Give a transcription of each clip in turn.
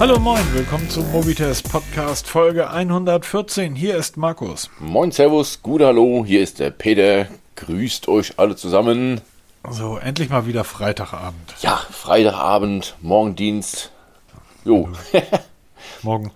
Hallo moin, willkommen zum Mobitest Podcast Folge 114. Hier ist Markus. Moin, Servus, gut Hallo, hier ist der Peter. Grüßt euch alle zusammen. So, endlich mal wieder Freitagabend. Ja, Freitagabend, Morgendienst. Jo. morgen,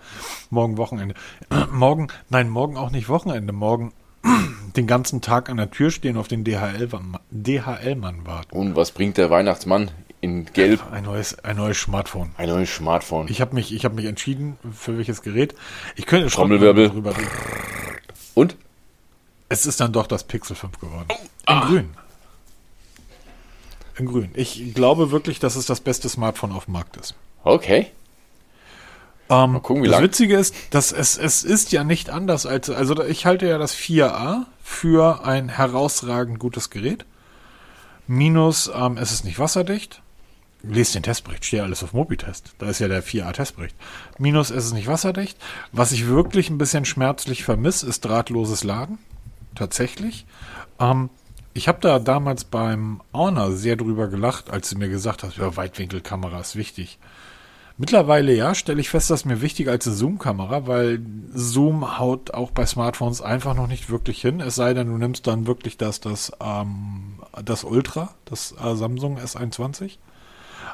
morgen Wochenende. morgen, nein, morgen auch nicht Wochenende. Morgen den ganzen Tag an der Tür stehen, auf den DHL-Mann DHL warten. Und was bringt der Weihnachtsmann in Gelb? Ein neues, ein neues Smartphone. Ein neues Smartphone. Ich habe mich, ich habe mich entschieden für welches Gerät. Ich könnte Trommelwirbel. drüber reden. Und? Es ist dann doch das Pixel 5 geworden. In ah. Grün. In Grün. Ich glaube wirklich, dass es das beste Smartphone auf dem Markt ist. Okay. Ähm, Mal gucken, wie das lang. Witzige ist, dass es, es ist ja nicht anders als, also ich halte ja das 4a für ein herausragend gutes Gerät. Minus, ähm, es ist nicht wasserdicht. Lest den Testbericht, steht alles auf Mobitest. Da ist ja der 4a-Testbericht. Minus, es ist nicht wasserdicht. Was ich wirklich ein bisschen schmerzlich vermisse, ist drahtloses Laden. Tatsächlich. Ähm, ich habe da damals beim Honor sehr drüber gelacht, als sie mir gesagt hat, ja, Weitwinkelkamera ist wichtig. Mittlerweile ja, stelle ich fest, dass mir wichtiger als eine Zoom-Kamera, weil Zoom haut auch bei Smartphones einfach noch nicht wirklich hin. Es sei denn, du nimmst dann wirklich das, das, ähm, das Ultra, das äh, Samsung S21.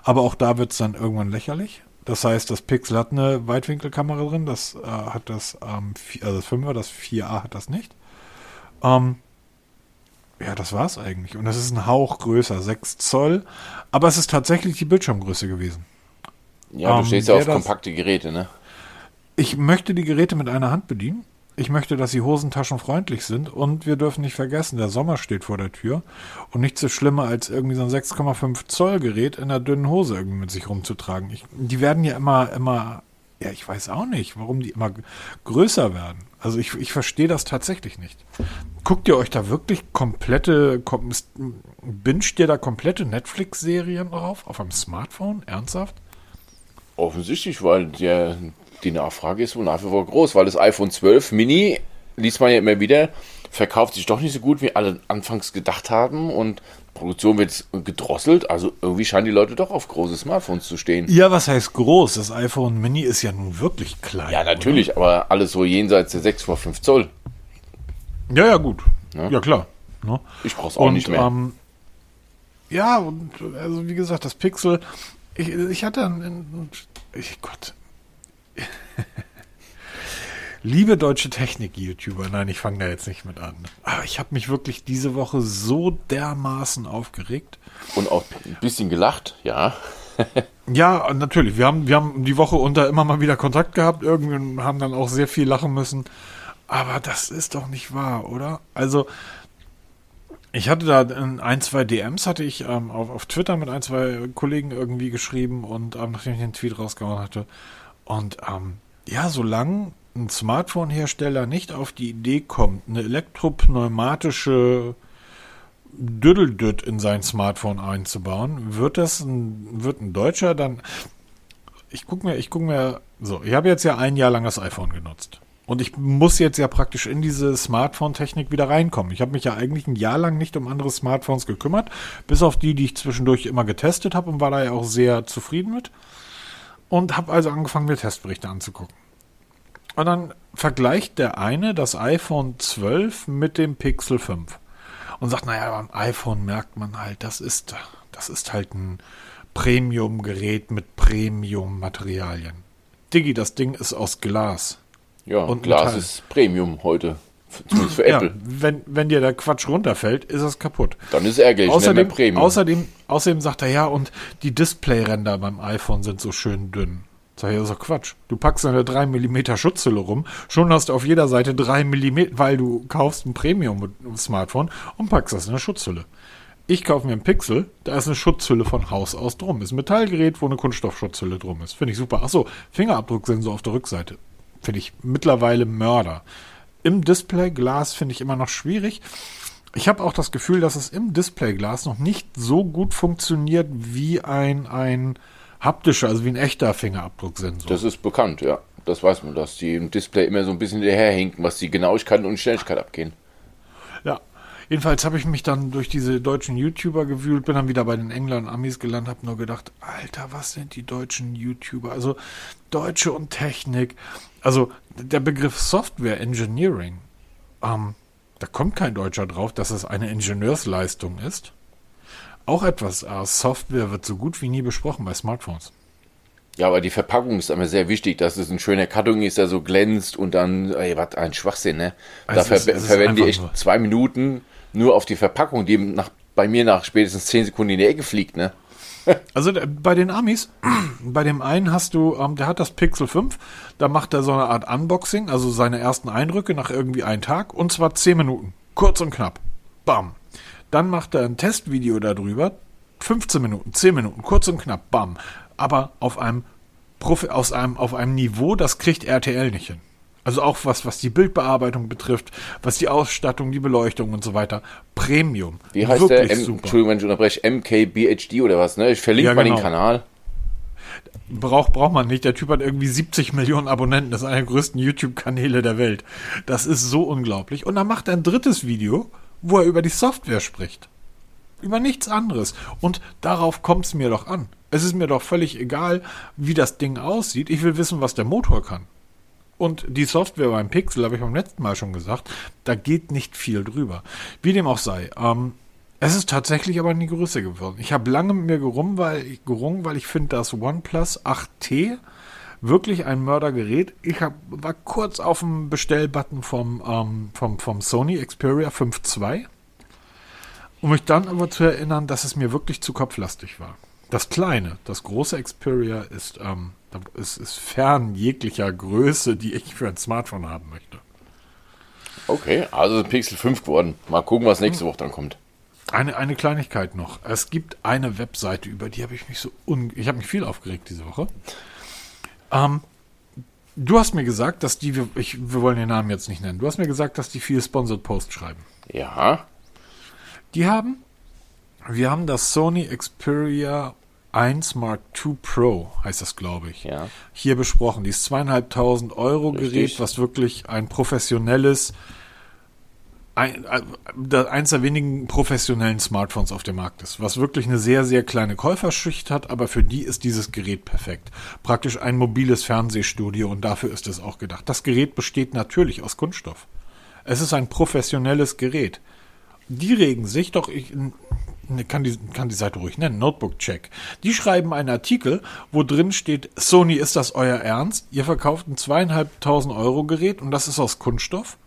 Aber auch da wird es dann irgendwann lächerlich. Das heißt, das Pixel hat eine Weitwinkelkamera drin, das äh, hat das, ähm, also das 5er, das 4a hat das nicht. Ähm, ja, das war's eigentlich. Und es ist ein Hauch größer, 6 Zoll. Aber es ist tatsächlich die Bildschirmgröße gewesen. Ja, du ähm, stehst ja auf kompakte Geräte, ne? Ich möchte die Geräte mit einer Hand bedienen. Ich möchte, dass sie hosentaschenfreundlich sind und wir dürfen nicht vergessen, der Sommer steht vor der Tür und nichts so schlimmer als irgendwie so ein 6,5 Zoll Gerät in einer dünnen Hose irgendwie mit sich rumzutragen. Ich, die werden ja immer, immer, ja, ich weiß auch nicht, warum die immer größer werden. Also ich, ich verstehe das tatsächlich nicht. Guckt ihr euch da wirklich komplette, binscht ihr da komplette Netflix-Serien drauf? Auf einem Smartphone? Ernsthaft? Offensichtlich, weil der, die Nachfrage ist wohl nach wie vor groß, weil das iPhone 12 Mini, liest man ja immer wieder, verkauft sich doch nicht so gut, wie alle anfangs gedacht haben und Produktion wird gedrosselt, also irgendwie scheinen die Leute doch auf große Smartphones zu stehen. Ja, was heißt groß? Das iPhone Mini ist ja nun wirklich klein. Ja, natürlich, oder? aber alles so jenseits der 6,5 Zoll. Ja, ja, gut. Ja, ja klar. Ne? Ich brauch's auch und, nicht mehr. Ähm, ja, und also wie gesagt, das Pixel, ich, ich hatte einen, ich Gott. Liebe deutsche Technik-YouTuber, nein, ich fange da jetzt nicht mit an. Aber ich habe mich wirklich diese Woche so dermaßen aufgeregt. Und auch ein bisschen gelacht, ja. ja, natürlich. Wir haben, wir haben die Woche unter immer mal wieder Kontakt gehabt. Irgendwann haben dann auch sehr viel lachen müssen. Aber das ist doch nicht wahr, oder? Also, ich hatte da ein, zwei DMs hatte ich ähm, auf, auf Twitter mit ein, zwei Kollegen irgendwie geschrieben und ähm, nachdem ich den Tweet rausgehauen hatte. Und ähm, ja, solange ein Smartphone-Hersteller nicht auf die Idee kommt, eine elektropneumatische Düddeldütt in sein Smartphone einzubauen, wird das ein, wird ein Deutscher dann. Ich gucke mir, ich gucke mir, so, ich habe jetzt ja ein Jahr lang das iPhone genutzt. Und ich muss jetzt ja praktisch in diese Smartphone-Technik wieder reinkommen. Ich habe mich ja eigentlich ein Jahr lang nicht um andere Smartphones gekümmert, bis auf die, die ich zwischendurch immer getestet habe und war da ja auch sehr zufrieden mit. Und habe also angefangen, mir Testberichte anzugucken. Und dann vergleicht der eine das iPhone 12 mit dem Pixel 5 und sagt, naja, beim iPhone merkt man halt, das ist, das ist halt ein Premium-Gerät mit Premium-Materialien. Diggi, das Ding ist aus Glas. Ja, und Glas Metall. ist Premium heute. Zumindest für Apple. Ja, wenn, wenn dir der Quatsch runterfällt, ist es kaputt. Dann ist es ärgerlich, außerdem, Premium. Außerdem, außerdem sagt er ja, und die Displayränder beim iPhone sind so schön dünn. Sag ich, das ist doch Quatsch. Du packst eine 3 mm Schutzhülle rum, schon hast du auf jeder Seite 3 mm, weil du kaufst ein Premium-Smartphone und packst das in eine Schutzhülle. Ich kaufe mir ein Pixel, da ist eine Schutzhülle von Haus aus drum. Ist ein Metallgerät, wo eine Kunststoffschutzhülle drum ist. Finde ich super. Achso, Fingerabdrucksensor auf der Rückseite. Finde ich mittlerweile Mörder. Im Displayglas finde ich immer noch schwierig. Ich habe auch das Gefühl, dass es im Displayglas noch nicht so gut funktioniert wie ein, ein haptischer, also wie ein echter Fingerabdrucksensor. Das ist bekannt, ja. Das weiß man, dass die im Display immer so ein bisschen hinterherhinken, was die Genauigkeit und Schnelligkeit abgehen. Ja. Jedenfalls habe ich mich dann durch diese deutschen YouTuber gewühlt, bin dann wieder bei den Engländern und Amis gelandet, habe nur gedacht, Alter, was sind die deutschen YouTuber? Also Deutsche und Technik. Also der Begriff Software Engineering, ähm, da kommt kein Deutscher drauf, dass es eine Ingenieursleistung ist. Auch etwas, äh, Software wird so gut wie nie besprochen bei Smartphones. Ja, aber die Verpackung ist immer sehr wichtig, dass es ein schöner Karton ist, der so glänzt und dann, ey, was ein Schwachsinn, ne? Da ver verwende ich echt zwei Minuten nur auf die Verpackung, die nach, bei mir nach spätestens zehn Sekunden in die Ecke fliegt, ne? Also bei den Amis, bei dem einen hast du, ähm, der hat das Pixel 5, da macht er so eine Art Unboxing, also seine ersten Eindrücke nach irgendwie einem Tag und zwar 10 Minuten, kurz und knapp. Bam. Dann macht er ein Testvideo darüber, 15 Minuten, 10 Minuten, kurz und knapp, bam. Aber auf einem, Profi aus einem, auf einem Niveau, das kriegt RTL nicht hin. Also auch was, was die Bildbearbeitung betrifft, was die Ausstattung, die Beleuchtung und so weiter. Premium. Wie heißt Wirklich der? M super. Entschuldigung, wenn ich unterbreche. MKBHD oder was, ne? Ich verlinke ja, mal genau. den Kanal. Braucht, braucht man nicht. Der Typ hat irgendwie 70 Millionen Abonnenten. Das ist einer der größten YouTube-Kanäle der Welt. Das ist so unglaublich. Und dann macht er ein drittes Video, wo er über die Software spricht. Über nichts anderes. Und darauf kommt es mir doch an. Es ist mir doch völlig egal, wie das Ding aussieht. Ich will wissen, was der Motor kann. Und die Software beim Pixel, habe ich beim letzten Mal schon gesagt, da geht nicht viel drüber. Wie dem auch sei. Ähm, es ist tatsächlich aber nie größer geworden. Ich habe lange mit mir gerungen, weil ich, gerungen, weil ich finde das OnePlus 8T wirklich ein Mördergerät. Ich hab, war kurz auf dem Bestellbutton vom, ähm, vom, vom Sony Xperia 5 II, um mich dann aber zu erinnern, dass es mir wirklich zu kopflastig war. Das kleine, das große Xperia ist ähm, es ist fern jeglicher Größe, die ich für ein Smartphone haben möchte. Okay, also Pixel 5 geworden. Mal gucken, was nächste Woche dann kommt. Eine, eine Kleinigkeit noch. Es gibt eine Webseite, über die habe ich mich so un ich habe mich viel aufgeregt diese Woche. Ähm, du hast mir gesagt, dass die, ich, wir wollen den Namen jetzt nicht nennen, du hast mir gesagt, dass die viel Sponsored Post schreiben. Ja. Die haben, wir haben das Sony Xperia 1 Mark II Pro heißt das, glaube ich. Ja. Hier besprochen. Dieses zweieinhalbtausend Euro. Gerät, was wirklich ein professionelles, ein, ein, eins der wenigen professionellen Smartphones auf dem Markt ist, was wirklich eine sehr, sehr kleine Käuferschicht hat, aber für die ist dieses Gerät perfekt. Praktisch ein mobiles Fernsehstudio und dafür ist es auch gedacht. Das Gerät besteht natürlich aus Kunststoff. Es ist ein professionelles Gerät. Die regen sich doch, ich, Ne, kann die, kann die Seite ruhig nennen, Notebook Check. Die schreiben einen Artikel, wo drin steht, Sony, ist das euer Ernst? Ihr verkauft ein zweieinhalbtausend Euro Gerät und das ist aus Kunststoff?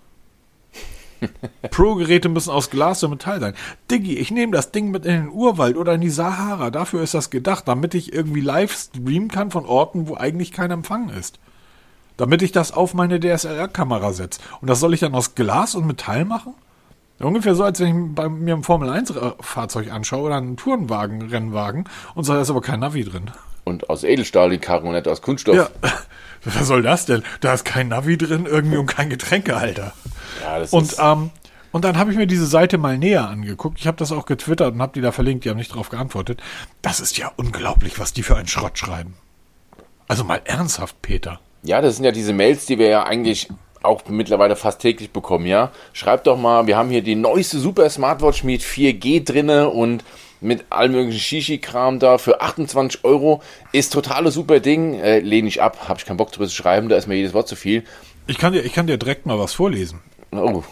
Pro-Geräte müssen aus Glas und Metall sein. Diggi, ich nehme das Ding mit in den Urwald oder in die Sahara. Dafür ist das gedacht, damit ich irgendwie live streamen kann von Orten, wo eigentlich kein Empfang ist. Damit ich das auf meine DSLR-Kamera setze. Und das soll ich dann aus Glas und Metall machen? Ungefähr so, als wenn ich bei mir ein Formel-1-Fahrzeug anschaue oder einen Tourenwagen, Rennwagen und sage, da ist aber kein Navi drin. Und aus Edelstahl die Karren und nicht aus Kunststoff. Ja. Was soll das denn? Da ist kein Navi drin irgendwie und kein Getränkehalter. Ja, das und, ist... Ähm, und dann habe ich mir diese Seite mal näher angeguckt. Ich habe das auch getwittert und habe die da verlinkt. Die haben nicht darauf geantwortet. Das ist ja unglaublich, was die für einen Schrott schreiben. Also mal ernsthaft, Peter. Ja, das sind ja diese Mails, die wir ja eigentlich auch mittlerweile fast täglich bekommen, ja. Schreibt doch mal, wir haben hier die neueste Super Smartwatch mit 4G drinne und mit allem möglichen Shishi-Kram da für 28 Euro. Ist totale super Ding. Äh, lehne ich ab, habe ich keinen Bock drüber zu schreiben, da ist mir jedes Wort zu viel. Ich kann dir, ich kann dir direkt mal was vorlesen. Oh.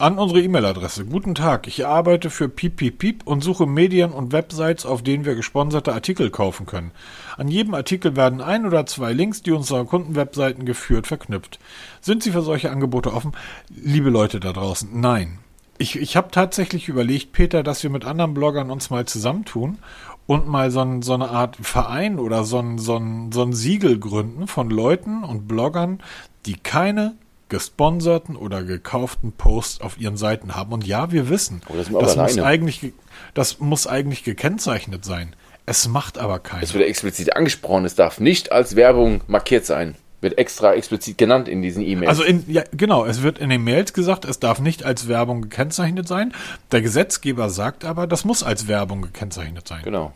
An unsere E-Mail-Adresse. Guten Tag, ich arbeite für Piep Piep Piep und suche Medien und Websites, auf denen wir gesponserte Artikel kaufen können. An jedem Artikel werden ein oder zwei Links, die unserer Kundenwebseiten geführt, verknüpft. Sind Sie für solche Angebote offen? Liebe Leute da draußen, nein. Ich, ich habe tatsächlich überlegt, Peter, dass wir mit anderen Bloggern uns mal zusammentun und mal so, ein, so eine Art Verein oder so ein, so, ein, so ein Siegel gründen von Leuten und Bloggern, die keine gesponserten oder gekauften Posts auf ihren Seiten haben. Und ja, wir wissen, oh, das, das muss eigentlich, das muss eigentlich gekennzeichnet sein. Es macht aber keiner. Es wird explizit angesprochen, es darf nicht als Werbung markiert sein. Wird extra explizit genannt in diesen E-Mails. Also in, ja, genau, es wird in den Mails gesagt, es darf nicht als Werbung gekennzeichnet sein. Der Gesetzgeber sagt aber, das muss als Werbung gekennzeichnet sein. Genau.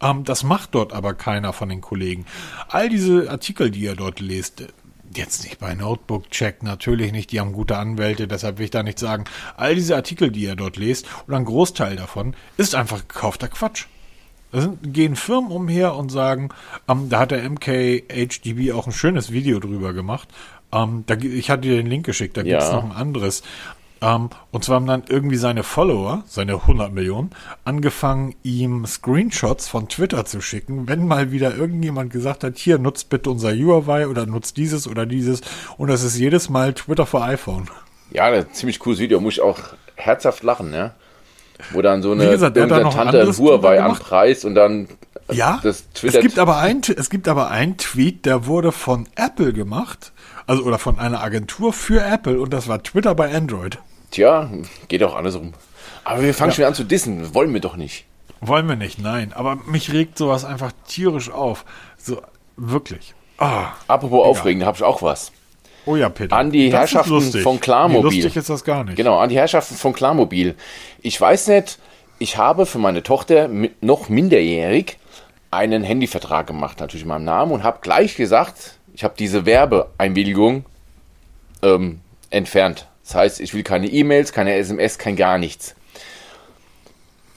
Ähm, das macht dort aber keiner von den Kollegen. All diese Artikel, die ihr dort lest, Jetzt nicht bei Notebook Check, natürlich nicht, die haben gute Anwälte, deshalb will ich da nicht sagen. All diese Artikel, die ihr dort lest, oder ein Großteil davon, ist einfach gekaufter Quatsch. Gehen Firmen umher und sagen, ähm, da hat der MKHDB auch ein schönes Video drüber gemacht. Ähm, da, ich hatte dir den Link geschickt, da Ja. noch ein anderes. Ähm, und zwar haben dann irgendwie seine Follower, seine 100 Millionen, angefangen, ihm Screenshots von Twitter zu schicken, wenn mal wieder irgendjemand gesagt hat, hier, nutzt bitte unser UI oder nutzt dieses oder dieses. Und das ist jedes Mal Twitter für iPhone. Ja, ein ziemlich cooles Video, muss ich auch herzhaft lachen, ja. Wo dann so eine gesagt, da Tante anderes Huawei gemacht. anpreist und dann Ja, das es twittert. gibt aber ein, es gibt aber ein Tweet, der wurde von Apple gemacht, also oder von einer Agentur für Apple und das war Twitter bei Android. Tja, geht auch andersrum. Aber wir fangen Ja. schon an zu dissen, wollen wir doch nicht. Wollen wir nicht, nein. Aber mich regt sowas einfach tierisch auf. So, wirklich. Ah, Apropos aufregend, habe ich auch was. Oh ja, Peter. An die Das Herrschaften von Klarmobil. Nee, lustig ist das gar nicht. Genau, an die Herrschaften von Klarmobil. Ich weiß nicht, ich habe für meine Tochter noch minderjährig einen Handyvertrag gemacht, natürlich in meinem Namen, und habe gleich gesagt, ich habe diese Werbeeinwilligung ähm, entfernt. Das heißt, ich will keine E-Mails, keine SMS, kein gar nichts.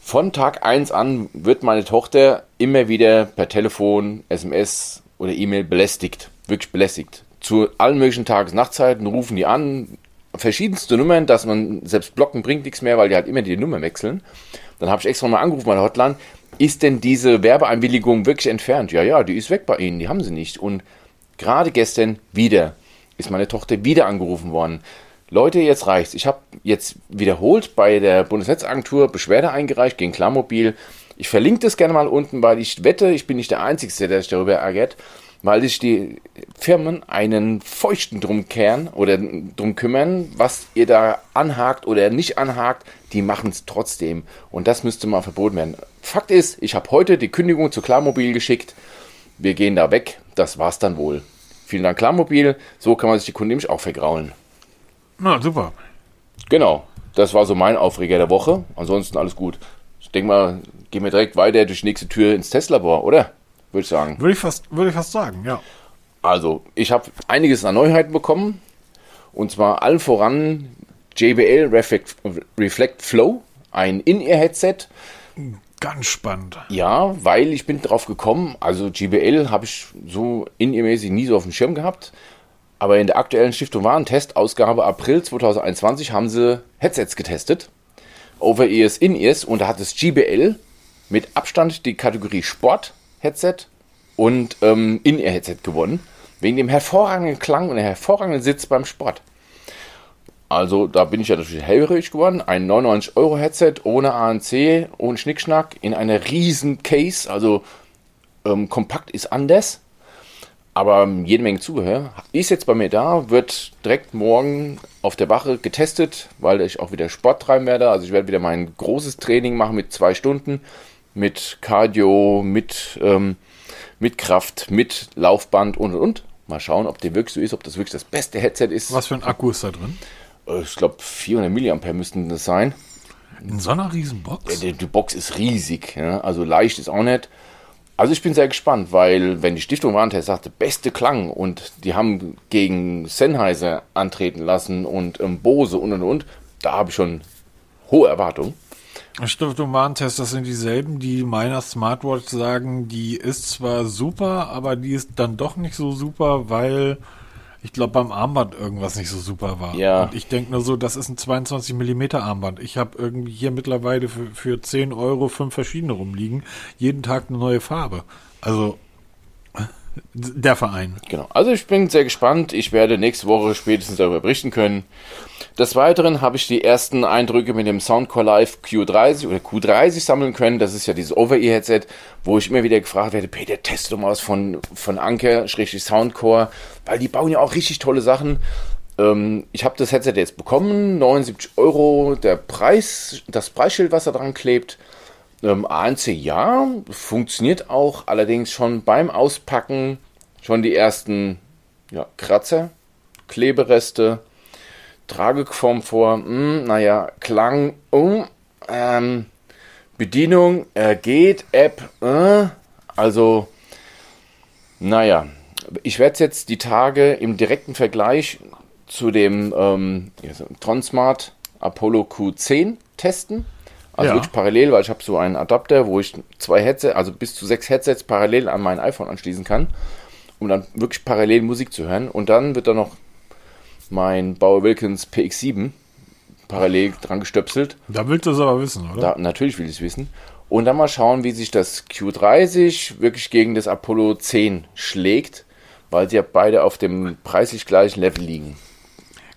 Von Tag 1 an wird meine Tochter immer wieder per Telefon, SMS oder E-Mail belästigt. Wirklich belästigt. Zu allen möglichen Tages- Nachtzeiten rufen die an, verschiedenste Nummern, dass man selbst blocken bringt nichts mehr, weil die halt immer die Nummer wechseln. Dann habe ich extra mal angerufen bei der Hotline. Ist denn diese Werbeeinwilligung wirklich entfernt? Ja, ja, die ist weg bei Ihnen, die haben sie nicht. Und gerade gestern wieder ist meine Tochter wieder angerufen worden. Leute, jetzt reicht's. Ich habe jetzt wiederholt bei der Bundesnetzagentur Beschwerde eingereicht gegen Klarmobil. Ich verlinke das gerne mal unten, weil ich wette, ich bin nicht der Einzige, der sich darüber ärgert, weil sich die Firmen einen feuchten drum kehren oder drum kümmern, was ihr da anhakt oder nicht anhakt, die machen es trotzdem. Und das müsste mal verboten werden. Fakt ist, ich habe heute die Kündigung zu Klarmobil geschickt. Wir gehen da weg. Das war's dann wohl. Vielen Dank, Klarmobil. So kann man sich die Kunden nämlich auch vergraulen. Na, super. Genau, das war so mein Aufreger der Woche. Ansonsten alles gut. Ich denke mal, gehen wir direkt weiter durch die nächste Tür ins Testlabor, oder? Würde ich sagen. Würde ich fast, würde ich fast sagen, ja. Also, ich habe einiges an Neuheiten bekommen. Und zwar allen voran JBL Reflect, Reflect Flow, ein In-Ear-Headset. Ganz spannend. Ja, weil ich bin drauf gekommen, also GBL habe ich so in-ear-mäßig nie so auf dem Schirm gehabt. Aber in der aktuellen Stiftung Warentest, Ausgabe April 2021, haben sie Headsets getestet. Over-Ears, In-Ears. Und da hat das GBL mit Abstand die Kategorie Sport-Headset und ähm, In-Ear-Headset gewonnen. Wegen dem hervorragenden Klang und der hervorragenden Sitz beim Sport. Also da bin ich ja natürlich hellhörig geworden. Ein 99 Euro Headset ohne ANC, ohne Schnickschnack, in einer riesen Case. Also ähm, kompakt ist anders, aber ähm, jede Menge Zubehör. Ist jetzt bei mir da, wird direkt morgen auf der Wache getestet, weil ich auch wieder Sport treiben werde. Also ich werde wieder mein großes Training machen mit zwei Stunden, mit Cardio, mit, ähm, mit Kraft, mit Laufband und und und. Mal schauen, ob der wirklich so ist, ob das wirklich das beste Headset ist. Was für ein Akku ist da drin? Äh, Ich glaube, 400 Milliampere müssten das sein. In so einer riesen Box? Die, die Box ist riesig, ja? also leicht ist auch nicht. Also ich bin sehr gespannt, weil wenn die Stiftung Warentest sagte, beste Klang und die haben gegen Sennheiser antreten lassen und ähm, Bose und und und, da habe ich schon hohe Erwartungen. Stiftung Warentest, das sind dieselben, die meiner Smartwatch sagen, die ist zwar super, aber die ist dann doch nicht so super, weil ich glaube beim Armband irgendwas nicht so super war. Ja. Und ich denke nur so, das ist ein 22 mm Armband. Ich habe irgendwie hier mittlerweile für, für 10 Euro fünf verschiedene rumliegen. Jeden Tag eine neue Farbe. Also der Verein. Genau. Also ich bin sehr gespannt. Ich werde nächste Woche spätestens darüber berichten können. Des Weiteren habe ich die ersten Eindrücke mit dem Soundcore Live Q30 oder Q30 sammeln können. Das ist ja dieses Over-Ear-Headset, wo ich immer wieder gefragt werde, Peter, teste mal was von, von Anker, schrägstrich Soundcore, weil die bauen ja auch richtig tolle Sachen. Ähm, ich habe das Headset jetzt bekommen, 79 Euro der Preis, das Preisschild, was da dran klebt. Ähm, ANC ja, funktioniert auch, allerdings schon beim Auspacken schon die ersten ja, Kratzer, Klebereste, Tragekomfort, mh, naja, Klang, um, ähm, Bedienung, äh, geht, App, äh, also, naja, ich werde es jetzt die Tage im direkten Vergleich zu dem ähm, Tronsmart Apollo Q10 testen. Also Ja. wirklich parallel, weil ich habe so einen Adapter, wo ich zwei Headsets, also bis zu sechs Headsets parallel an mein iPhone anschließen kann, um dann wirklich parallel Musik zu hören. Und dann wird da noch mein Bauer Wilkins PX7 parallel dran gestöpselt. Da willst du es aber wissen, oder? Da, natürlich will ich es wissen. Und dann mal schauen, wie sich das Q30 wirklich gegen das Apollo 10 schlägt, weil sie ja beide auf dem preislich gleichen Level liegen.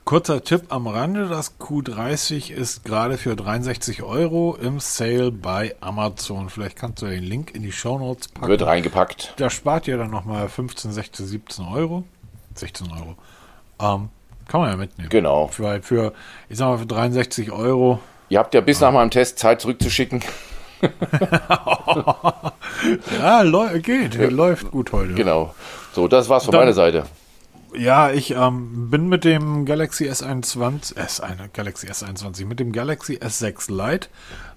Kurzer Tipp am Rande, das Q30 ist gerade für 63 Euro im Sale bei Amazon. Vielleicht kannst du den Link in die Shownotes packen. Wird reingepackt. Da spart ihr dann nochmal 15, 16, 17 Euro. 16 Euro. Ähm, kann man ja mitnehmen. Genau. Weil für, ich sag mal, für 63 Euro. Ihr habt ja bis nach meinem Test Zeit zurückzuschicken. Ja, läu geht. Läuft gut heute. Genau. So, das war's von Dann- meiner Seite. Ja, ich ähm, bin mit dem Galaxy S21, S1, Galaxy S21, mit dem Galaxy S6 Lite.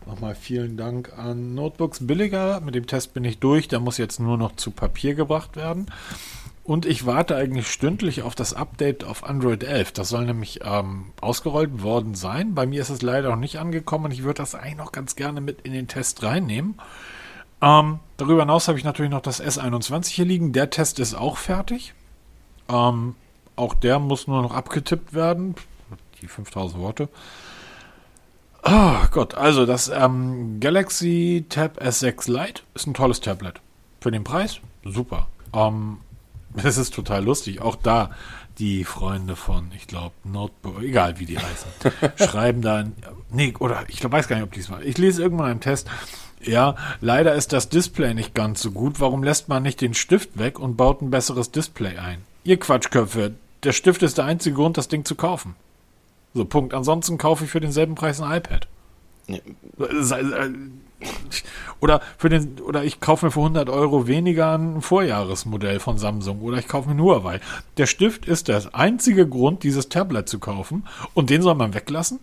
Nochmal vielen Dank an Notebooks billiger. Mit dem Test bin ich durch. Der muss jetzt nur noch zu Papier gebracht werden. Und ich warte eigentlich stündlich auf das Update auf Android 11. Das soll nämlich ähm, ausgerollt worden sein. Bei mir ist es leider noch nicht angekommen ich würde das eigentlich noch ganz gerne mit in den Test reinnehmen. Ähm, darüber hinaus habe ich natürlich noch das S21 hier liegen. Der Test ist auch fertig. Ähm, auch der muss nur noch abgetippt werden. Die 5000 Worte. Ah Gott, also das ähm, Galaxy Tab S6 Lite ist ein tolles Tablet. Für den Preis super. Ähm, es ist total lustig. Auch da die Freunde von, ich glaube, Notebook, egal wie die heißen, schreiben dann, nee, oder ich glaub, weiß gar nicht, ob diesmal. Ich lese irgendwann einen Test. Ja, leider ist das Display nicht ganz so gut. Warum lässt man nicht den Stift weg und baut ein besseres Display ein? Ihr Quatschköpfe, der Stift ist der einzige Grund, das Ding zu kaufen. So, Punkt. Ansonsten kaufe ich für denselben Preis ein iPad. Ja. Oder für den, oder ich kaufe mir für 100 Euro weniger ein Vorjahresmodell von Samsung oder ich kaufe mir nur Huawei. Der Stift ist der einzige Grund, dieses Tablet zu kaufen und den soll man weglassen?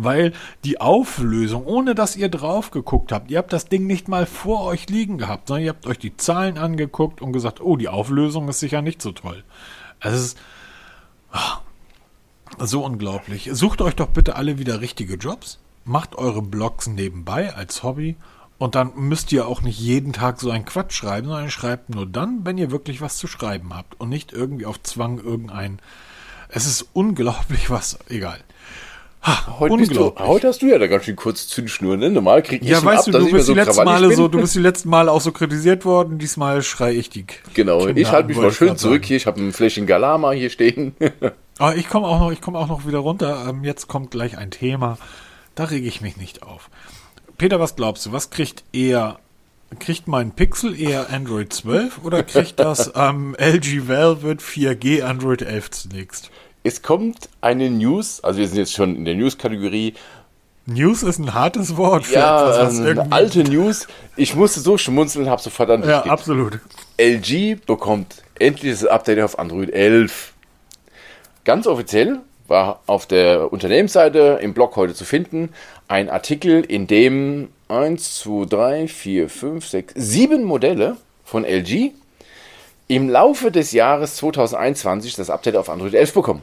Weil die Auflösung, ohne dass ihr drauf geguckt habt, ihr habt das Ding nicht mal vor euch liegen gehabt, sondern ihr habt euch die Zahlen angeguckt und gesagt, oh, die Auflösung ist sicher nicht so toll. Es ist ah, so unglaublich. Sucht euch doch bitte alle wieder richtige Jobs. Macht eure Blogs nebenbei als Hobby. Und dann müsst ihr auch nicht jeden Tag so einen Quatsch schreiben, sondern schreibt nur dann, wenn ihr wirklich was zu schreiben habt. Und nicht irgendwie auf Zwang irgendein. Es ist unglaublich was. Egal. Ha, Heute, bist du, heute hast du ja da ganz schön kurz Zündschnur, ne? Normal krieg ich ja, weißt ab, du, du bist, so die letzten Male so, du bist die letzten Male auch so kritisiert worden. Diesmal schrei ich die. Genau, Kinder ich halte mich mal schön zurück sagen. hier. Ich habe ein Fläschchen Galama hier stehen. Aber ich komme auch noch, ich komme auch noch wieder runter. Ähm, jetzt kommt gleich ein Thema. Da rege ich mich nicht auf. Peter, was glaubst du? Was kriegt eher, kriegt mein Pixel eher Android 12 oder kriegt das ähm, LG Velvet 4G Android 11 zunächst? Es kommt eine News, also wir sind jetzt schon in der News-Kategorie. News ist ein hartes Wort für Ja, etwas, was ähm, irgendwie. alte News. Ich musste so schmunzeln, habe sofort an ja, absolut. LG bekommt endlich das Update auf Android 11. Ganz offiziell war auf der Unternehmensseite im Blog heute zu finden ein Artikel, in dem 1, 2, 3, 4, 5, 6, 7 Modelle von LG im Laufe des Jahres 2021 das Update auf Android 11 bekommen.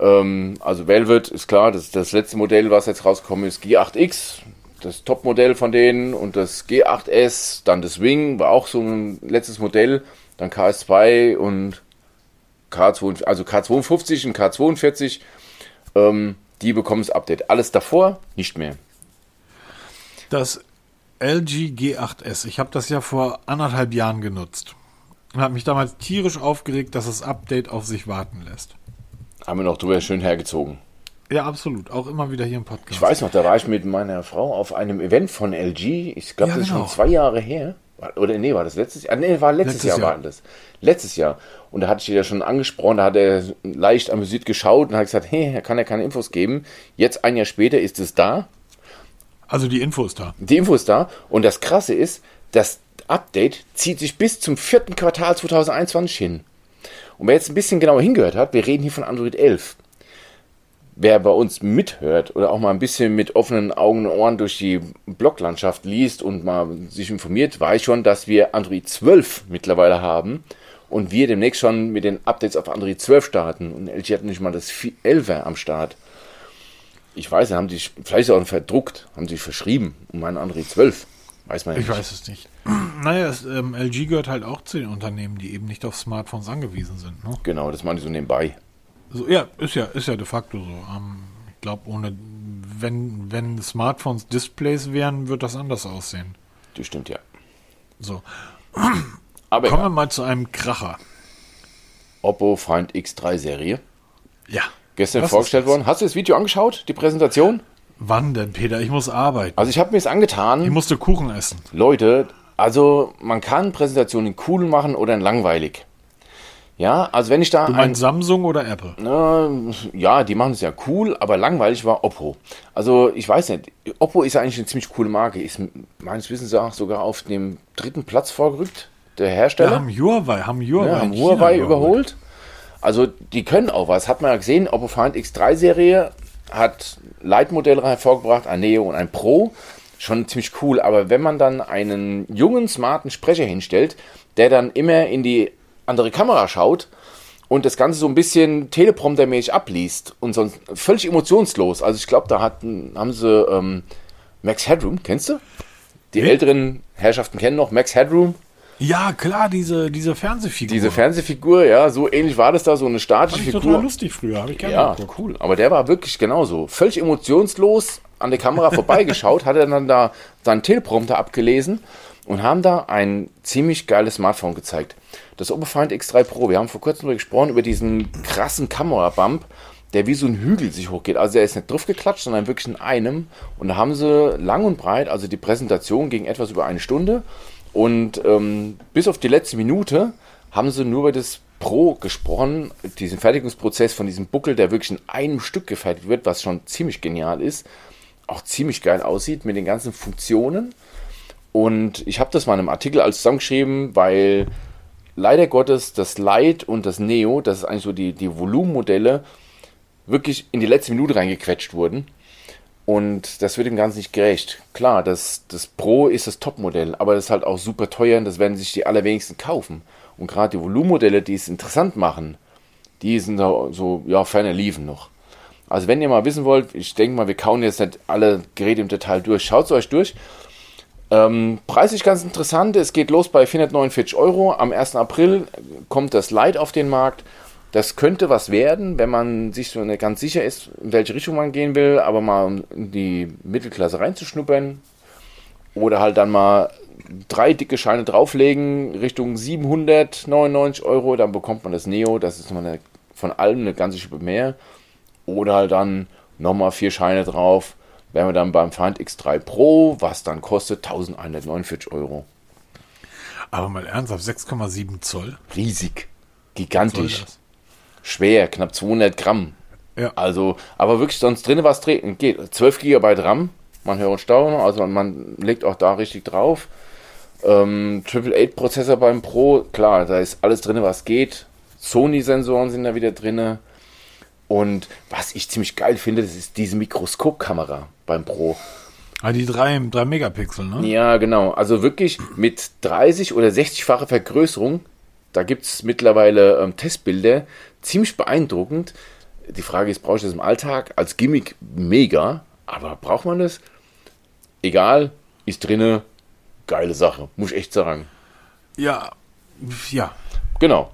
Ähm, also Velvet ist klar, das ist das letzte Modell, was jetzt rausgekommen ist, G8X, das Topmodell von denen und das G8S, dann das Wing, war auch so ein letztes Modell, dann KS2 und K2, also K52 und K42, ähm, die bekommen das Update. Alles davor nicht mehr. Das LG G8S, ich habe das ja vor anderthalb Jahren genutzt. Und habe mich damals tierisch aufgeregt, dass das Update auf sich warten lässt. Haben wir noch drüber schön hergezogen. Ja, absolut. Auch immer wieder hier im Podcast. Ich weiß noch, da war ich mit meiner Frau auf einem Event von LG. Ich glaube, Ja, das ist genau. schon zwei Jahre her. Oder nee, war das letztes Jahr? Nee, war letztes, Letztes Jahr, Jahr. war das. Letztes Jahr. Und da hatte ich ja schon angesprochen, da hat er leicht amüsiert geschaut und hat gesagt, hey, er kann ja keine Infos geben. Jetzt ein Jahr später ist es da. Also die Info ist da. Die Info ist da. Und das Krasse ist, das Update zieht sich bis zum vierten Quartal 2021 hin. Und wer jetzt ein bisschen genauer hingehört hat, wir reden hier von Android 11. Wer bei uns mithört oder auch mal ein bisschen mit offenen Augen und Ohren durch die Bloglandschaft liest und mal sich informiert, weiß schon, dass wir Android 12 mittlerweile haben und wir demnächst schon mit den Updates auf Android 12 starten und LG hat nicht mal das 11er am Start. Ich weiß, haben die vielleicht auch verdruckt, haben sie verschrieben um mein Android 12. Weiß man ja Ich nicht. weiß es nicht. Naja, es, ähm, LG gehört halt auch zu den Unternehmen, die eben nicht auf Smartphones angewiesen sind. Ne? Genau, das machen die so nebenbei. So, ja, ist ja, ist ja de facto so. Ähm, ich glaube, ohne, wenn, wenn Smartphones Displays wären, wird das anders aussehen. Das stimmt ja. So. Aber Kommen wir ja, mal zu einem Kracher. Oppo Find X3 Serie. Ja. Gestern Was vorgestellt worden. Hast du das Video angeschaut, die Präsentation? Wann denn, Peter? Ich muss arbeiten. Also ich habe mir es angetan. Ich musste Kuchen essen. Leute, also man kann Präsentationen cool machen oder langweilig. Ja, also wenn ich da Du ein, Samsung oder Apple? äh, ja, die machen es ja cool, aber langweilig war Oppo. Also ich weiß nicht, Oppo ist ja eigentlich eine ziemlich coole Marke, ist meines Wissens auch sogar auf dem dritten Platz vorgerückt, der Hersteller. haben Huawei, haben Huawei, Ja, haben Huawei überholt. Also die können auch was. Hat man ja gesehen, Oppo Find X3 Serie hat Leitmodelle hervorgebracht, ein Neo und ein Pro. Schon ziemlich cool. Aber wenn man dann einen jungen, smarten Sprecher hinstellt, der dann immer in die andere Kamera schaut und das Ganze so ein bisschen telepromptermäßig abliest und sonst völlig emotionslos. Also ich glaube, da hatten, haben sie ähm, Max Headroom, kennst du? Die Wen? älteren Herrschaften kennen noch Max Headroom. Ja, klar, diese, diese Fernsehfigur. Diese Fernsehfigur, ja, so ähnlich war das da, so eine statische ich Figur. total lustig früher, habe ich gerne Ja, geguckt. cool. Aber der war wirklich genauso. Völlig emotionslos an der Kamera vorbeigeschaut, hat er dann da seinen Teleprompter abgelesen und haben da ein ziemlich geiles Smartphone gezeigt. Das Oppo Find X3 Pro. Wir haben vor kurzem darüber gesprochen, über diesen krassen Kamerabump, der wie so ein Hügel sich hochgeht. Also der ist nicht drauf geklatscht, sondern wirklich in einem. Und da haben sie lang und breit, also die Präsentation ging etwas über eine Stunde. Und ähm, bis auf die letzte Minute haben sie nur über das Pro gesprochen, diesen Fertigungsprozess von diesem Buckel, der wirklich in einem Stück gefertigt wird, was schon ziemlich genial ist, auch ziemlich geil aussieht mit den ganzen Funktionen. Und ich habe das mal in einem Artikel alles zusammengeschrieben, weil leider Gottes das Lite und das Neo, das ist eigentlich so die, die Volumenmodelle, wirklich in die letzte Minute reingequetscht wurden. Und das wird dem Ganzen nicht gerecht. Klar, das, das Pro ist das Topmodell, aber das ist halt auch super teuer und das werden sich die allerwenigsten kaufen. Und gerade die Volumenmodelle, die es interessant machen, die sind so, so ja, ferner liefen noch. Also wenn ihr mal wissen wollt, ich denke mal, wir kauen jetzt nicht alle Geräte im Detail durch. Schaut es euch durch. Ähm, preislich ganz interessant. Es geht los bei 449 Euro. Am 1. April kommt das Lite auf den Markt. Das könnte was werden, wenn man sich so ganz sicher ist, in welche Richtung man gehen will, aber mal um in die Mittelklasse reinzuschnuppern. Oder halt dann mal drei dicke Scheine drauflegen, Richtung 799 Euro, dann bekommt man das Neo, das ist eine, von allem eine ganze Schippe mehr. Oder halt dann nochmal vier Scheine drauf, wären wir dann beim Find X3 Pro, was dann kostet 1149 Euro. Aber mal ernsthaft, 6,7 Zoll. Riesig, gigantisch? Schwer, knapp 200 Gramm. Ja. Also, aber wirklich sonst drin was treten geht. 12 GB RAM, man hört und staunen, also man, legt auch da richtig drauf. Ähm, Triple 8 Prozessor beim Pro, klar, da ist alles drin, was geht. Sony-Sensoren sind da wieder drin. Und was ich ziemlich geil finde, das ist diese Mikroskopkamera beim Pro. Ah, die 3, 3 Megapixel, ne? Ja, genau. Also wirklich mit 30 oder 60-facher Vergrößerung. Da gibt es mittlerweile ähm, Testbilder. Ziemlich beeindruckend. Die Frage ist, brauche ich das im Alltag? Als Gimmick mega. Aber braucht man das? Egal, ist drinne. Geile Sache, muss ich echt sagen. Ja. Ja. Genau.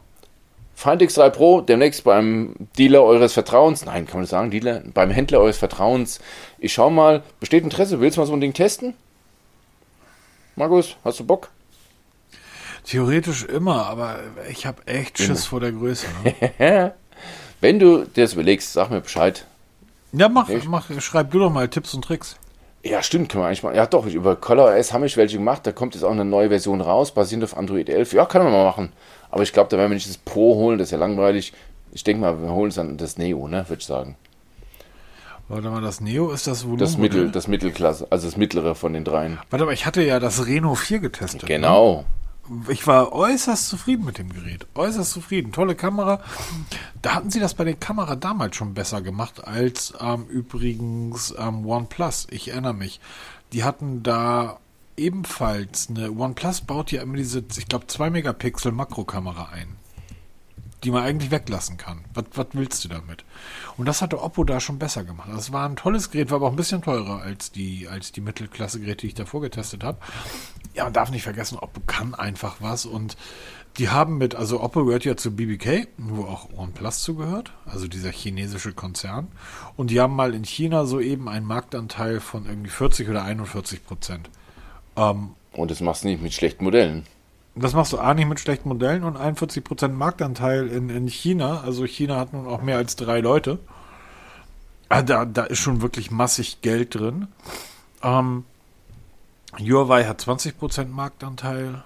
Find X3 Pro demnächst beim Dealer eures Vertrauens. Nein, kann man das sagen? Dealer? Beim Händler eures Vertrauens. Ich schau mal, besteht Interesse? Willst du mal so ein Ding testen? Markus, hast du Bock? Theoretisch immer, aber ich habe echt Schiss vor der Größe. Ne? Wenn du dir das überlegst, sag mir Bescheid. ja, mach, Echt? mach, schreib du doch mal Tipps und Tricks. Ja, stimmt, können wir eigentlich mal. Ja, doch, über ColorOS habe ich welche gemacht. Da kommt jetzt auch eine neue Version raus, basierend auf Android 11. Ja, kann man mal machen. Aber ich glaube, da werden wir nicht das Pro holen, das ist ja langweilig. Ich denke mal, wir holen uns dann das Neo, ne, würde ich sagen. Warte mal, das Neo ist das Volumen. Das Mittel, das Mittelklasse, also das mittlere von den dreien. Warte mal, ich hatte ja das Reno 4 getestet. Genau. Ne? Ich war äußerst zufrieden mit dem Gerät. Äußerst zufrieden. Tolle Kamera. Da hatten sie das bei der Kamera damals schon besser gemacht als ähm, übrigens ähm, OnePlus. Ich erinnere mich. Die hatten da ebenfalls eine OnePlus baut ja immer diese, ich glaube, 2 Megapixel Makrokamera ein. Die man eigentlich weglassen kann. Was, was willst du damit? Und das hatte Oppo da schon besser gemacht. Das war ein tolles Gerät, war aber auch ein bisschen teurer als die, als die Mittelklasse-Geräte, die ich davor getestet habe. Ja, man darf nicht vergessen, Oppo kann einfach was und die haben mit, also Oppo gehört ja zu BBK, wo auch OnePlus zugehört, also dieser chinesische Konzern. Und die haben mal in China soeben einen Marktanteil von irgendwie 40 oder 41 Prozent. Ähm, und das machst du nicht mit schlechten Modellen. Das machst du A nicht mit schlechten Modellen und 41 Prozent Marktanteil in, in China. Also China hat nun auch mehr als drei Leute. Ah, da, da ist schon wirklich massig Geld drin. Ähm, Huawei hat 20% Marktanteil.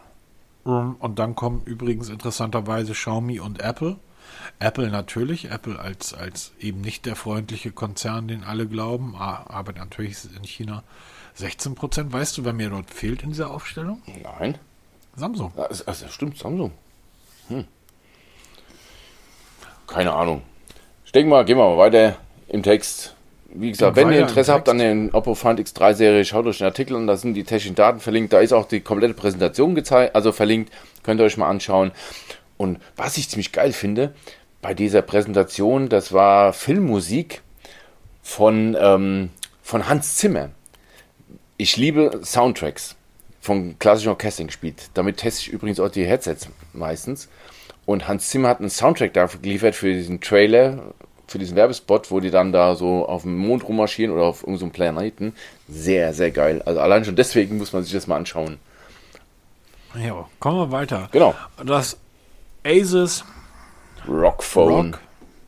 Und dann kommen übrigens interessanterweise Xiaomi und Apple. Apple natürlich, Apple als, als eben nicht der freundliche Konzern, den alle glauben, aber natürlich ist es in China 16 Prozent. Weißt du, wer mir dort fehlt in dieser Aufstellung? Nein. Samsung. Also, also stimmt, Samsung. Hm. Keine Ahnung. Ich denke mal, gehen wir mal weiter im Text. Wie gesagt, wenn ihr Interesse habt an der Oppo Find X3 Serie, schaut euch den Artikel an, da sind die technischen Daten verlinkt, da ist auch die komplette Präsentation gezeigt, also verlinkt, könnt ihr euch mal anschauen. Und was ich ziemlich geil finde, bei dieser Präsentation, das war Filmmusik von, ähm, von Hans Zimmer. Ich liebe Soundtracks von klassischen Orchestern gespielt. Damit teste ich übrigens auch die Headsets meistens. Und Hans Zimmer hat einen Soundtrack dafür geliefert für diesen Trailer für diesen Werbespot, wo die dann da so auf dem Mond rummarschieren oder auf irgendeinem Planeten. Sehr, sehr geil. Also allein schon deswegen muss man sich das mal anschauen. Ja, kommen wir weiter. Genau. Das Asus Rockphone Rock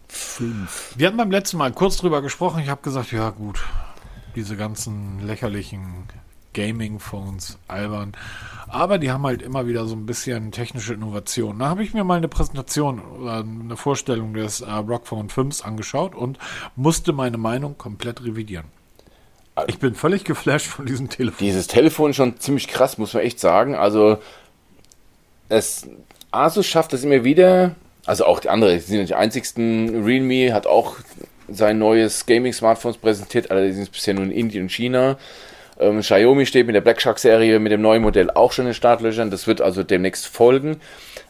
5. Wir hatten beim letzten Mal kurz drüber gesprochen. Ich habe gesagt, ja gut, diese ganzen lächerlichen Gaming-Phones albern. Aber die haben halt immer wieder so ein bisschen technische Innovation. Da habe ich mir mal eine Präsentation eine Vorstellung des äh, Rockphone 5 angeschaut und musste meine Meinung komplett revidieren. Ich bin völlig geflasht von diesem Telefon. Dieses Telefon ist schon ziemlich krass, muss man echt sagen. Also, es, Asus schafft es immer wieder, also auch die anderen, sind nicht die einzigsten. Realme hat auch sein neues Gaming-Smartphones präsentiert, allerdings bisher nur in Indien und China. Ähm, Xiaomi steht mit der Black Shark Serie mit dem neuen Modell auch schon in den Startlöchern. Das wird also demnächst folgen.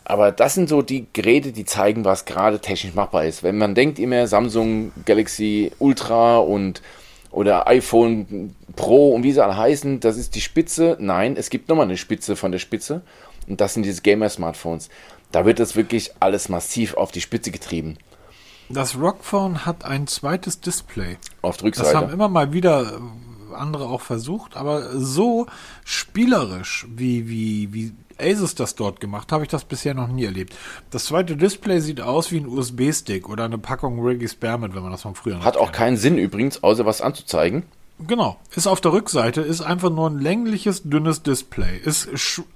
Aber das sind so die Geräte, die zeigen, was gerade technisch machbar ist. Wenn man denkt immer Samsung Galaxy Ultra und oder iPhone Pro und wie sie alle heißen, das ist die Spitze. Nein, es gibt nochmal eine Spitze von der Spitze. Und das sind diese Gamer-Smartphones. Da wird das wirklich alles massiv auf die Spitze getrieben. Das Rockphone hat ein zweites Display. Auf der Rückseite. Das haben immer mal wieder andere auch versucht, aber so spielerisch, wie, wie, wie Asus das dort gemacht, habe ich das bisher noch nie erlebt. Das zweite Display sieht aus wie ein USB-Stick oder eine Packung Reggae Spearmint, wenn man das von früher noch Hat auch keinen Sinn übrigens, außer was anzuzeigen. Genau. Ist auf der Rückseite, ist einfach nur ein längliches, dünnes Display. Ist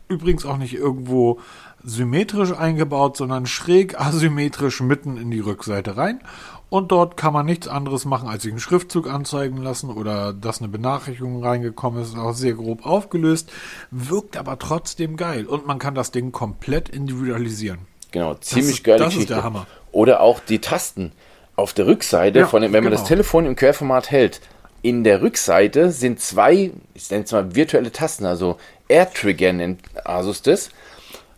übrigens auch nicht irgendwo symmetrisch eingebaut, sondern schräg asymmetrisch mitten in die Rückseite rein und dort kann man nichts anderes machen, als sich einen Schriftzug anzeigen lassen oder dass eine Benachrichtigung reingekommen ist, auch sehr grob aufgelöst, wirkt aber trotzdem geil und man kann das Ding komplett individualisieren. Genau, ziemlich geil. Das Geschichte. ist der Hammer. Oder auch die Tasten auf der Rückseite, ja, von dem, wenn genau. man das Telefon im Querformat hält. In der Rückseite sind zwei, ich nenne es mal virtuelle Tasten, also Air Trigger nennt Asus das.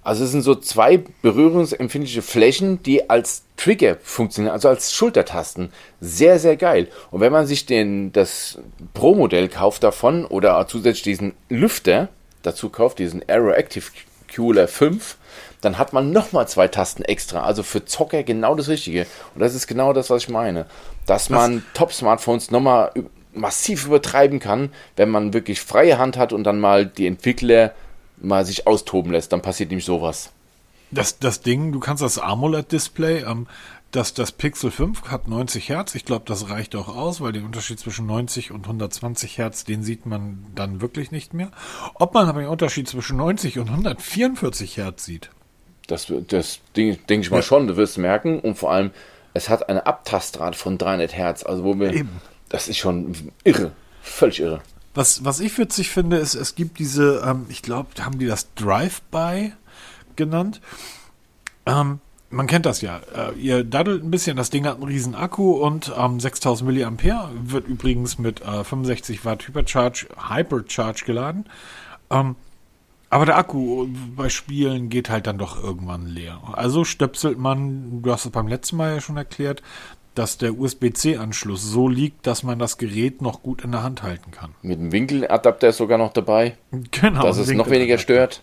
Also es sind so zwei berührungsempfindliche Flächen, die als Trigger funktionieren, also als Schultertasten. Sehr, sehr geil. Und wenn man sich den, das Pro-Modell kauft davon oder zusätzlich diesen Lüfter dazu kauft, diesen Aero Active Cooler 5, dann hat man nochmal zwei Tasten extra. Also für Zocker genau das Richtige. Und das ist genau das, was ich meine. Dass man Top-Smartphones nochmal massiv übertreiben kann, wenn man wirklich freie Hand hat und dann mal die Entwickler mal sich austoben lässt, dann passiert nämlich sowas. Das, das Ding, du kannst das AMOLED-Display, ähm, das, das Pixel 5 hat 90 Hertz. Ich glaube, das reicht auch aus, weil der Unterschied zwischen 90 und 120 Hertz, den sieht man dann wirklich nicht mehr. Ob man aber den Unterschied zwischen 90 und 144 Hertz sieht. Das, das denke ich mal ja. schon, du wirst merken. Und vor allem, es hat eine Abtastrate von 300 Hertz. Also, wo wir. Eben. Das ist schon irre. Völlig irre. Was, was ich witzig finde, ist, es gibt diese, ähm, ich glaube, haben die das Drive-By genannt. Ähm, man kennt das ja. Äh, ihr daddelt ein bisschen, das Ding hat einen riesen Akku und ähm, 6000 mAh, wird übrigens mit äh, 65 Watt Hypercharge, Hypercharge geladen. Ähm, Aber der Akku bei Spielen geht halt dann doch irgendwann leer. Also stöpselt man, du hast es beim letzten Mal ja schon erklärt, dass der USB-C-Anschluss so liegt, dass man das Gerät noch gut in der Hand halten kann. Mit dem Winkeladapter ist sogar noch dabei. Genau. Dass es noch weniger stört.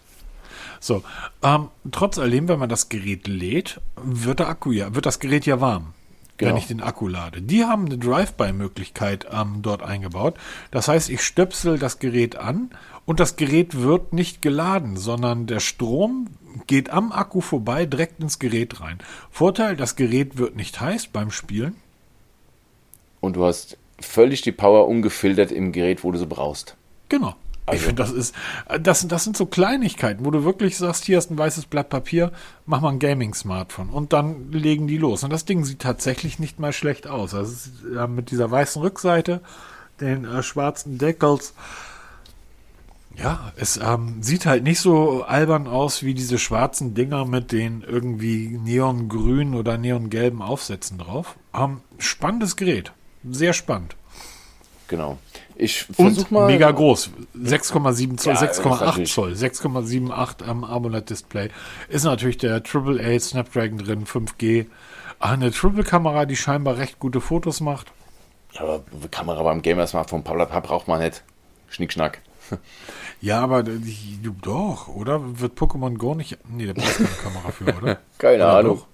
So, ähm, trotz alledem, wenn man das Gerät lädt, wird der Akku ja, wird das Gerät ja warm. Genau. Wenn ich den Akku lade. Die haben eine Drive-by-Möglichkeit ähm, dort eingebaut. Das heißt, ich stöpsel das Gerät an und das Gerät wird nicht geladen, sondern der Strom geht am Akku vorbei direkt ins Gerät rein. Vorteil, das Gerät wird nicht heiß beim Spielen. Und du hast völlig die Power ungefiltert im Gerät, wo du sie brauchst. Genau. Also. Ich finde, das ist, das, das sind so Kleinigkeiten, wo du wirklich sagst, hier hast ein weißes Blatt Papier, mach mal ein Gaming-Smartphone und dann legen die los. Und das Ding sieht tatsächlich nicht mal schlecht aus. Also ist, äh, mit dieser weißen Rückseite, den äh, schwarzen Deckels, ja, es ähm, sieht halt nicht so albern aus wie diese schwarzen Dinger mit den irgendwie neongrünen oder neongelben Aufsätzen drauf. Ähm, spannendes Gerät. Sehr spannend. Genau. Ich versuche mal. Mega groß. 6,7 Zoll, ja, 6,8 Zoll, 6,78 am AMOLED-Display. Ist natürlich der AAA Snapdragon drin, 5G. Ah, eine Triple-Kamera, die scheinbar recht gute Fotos macht. Ja, aber Kamera beim Gamer-Smartphone braucht man nicht. Schnickschnack. Ja, aber die, doch, oder? Wird Pokémon Go nicht. Nee, da braucht keine Kamera für, oder? keine oder Ahnung. Doch?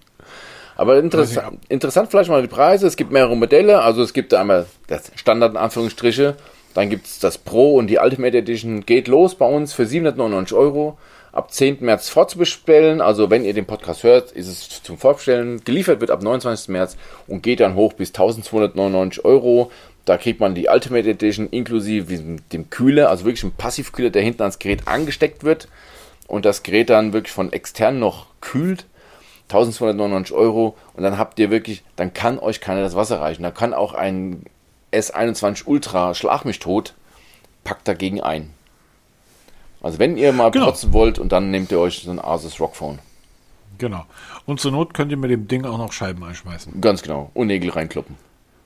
Aber interessant, interessant vielleicht mal die Preise. Es gibt mehrere Modelle. Also es gibt einmal das Standard in Anführungsstriche. Dann gibt es das Pro und die Ultimate Edition. Geht los bei uns für 799 Euro. Ab 10. März vorzubestellen. Also wenn ihr den Podcast hört, ist es zum Vorbestellen. Geliefert wird ab 29. März und geht dann hoch bis 1299 Euro. Da kriegt man die Ultimate Edition inklusive dem Kühler, also wirklich ein Passivkühler, der hinten ans Gerät angesteckt wird und das Gerät dann wirklich von extern noch kühlt. 1299 Euro und dann habt ihr wirklich, dann kann euch keiner das Wasser reichen. Da kann auch ein S21 Ultra Schlag mich tot, packt dagegen ein. Also wenn ihr mal genau. protzen wollt und dann nehmt ihr euch so ein Asus Rockphone. Genau. Und zur Not könnt ihr mit dem Ding auch noch Scheiben einschmeißen. Ganz genau. Und Nägel reinkloppen.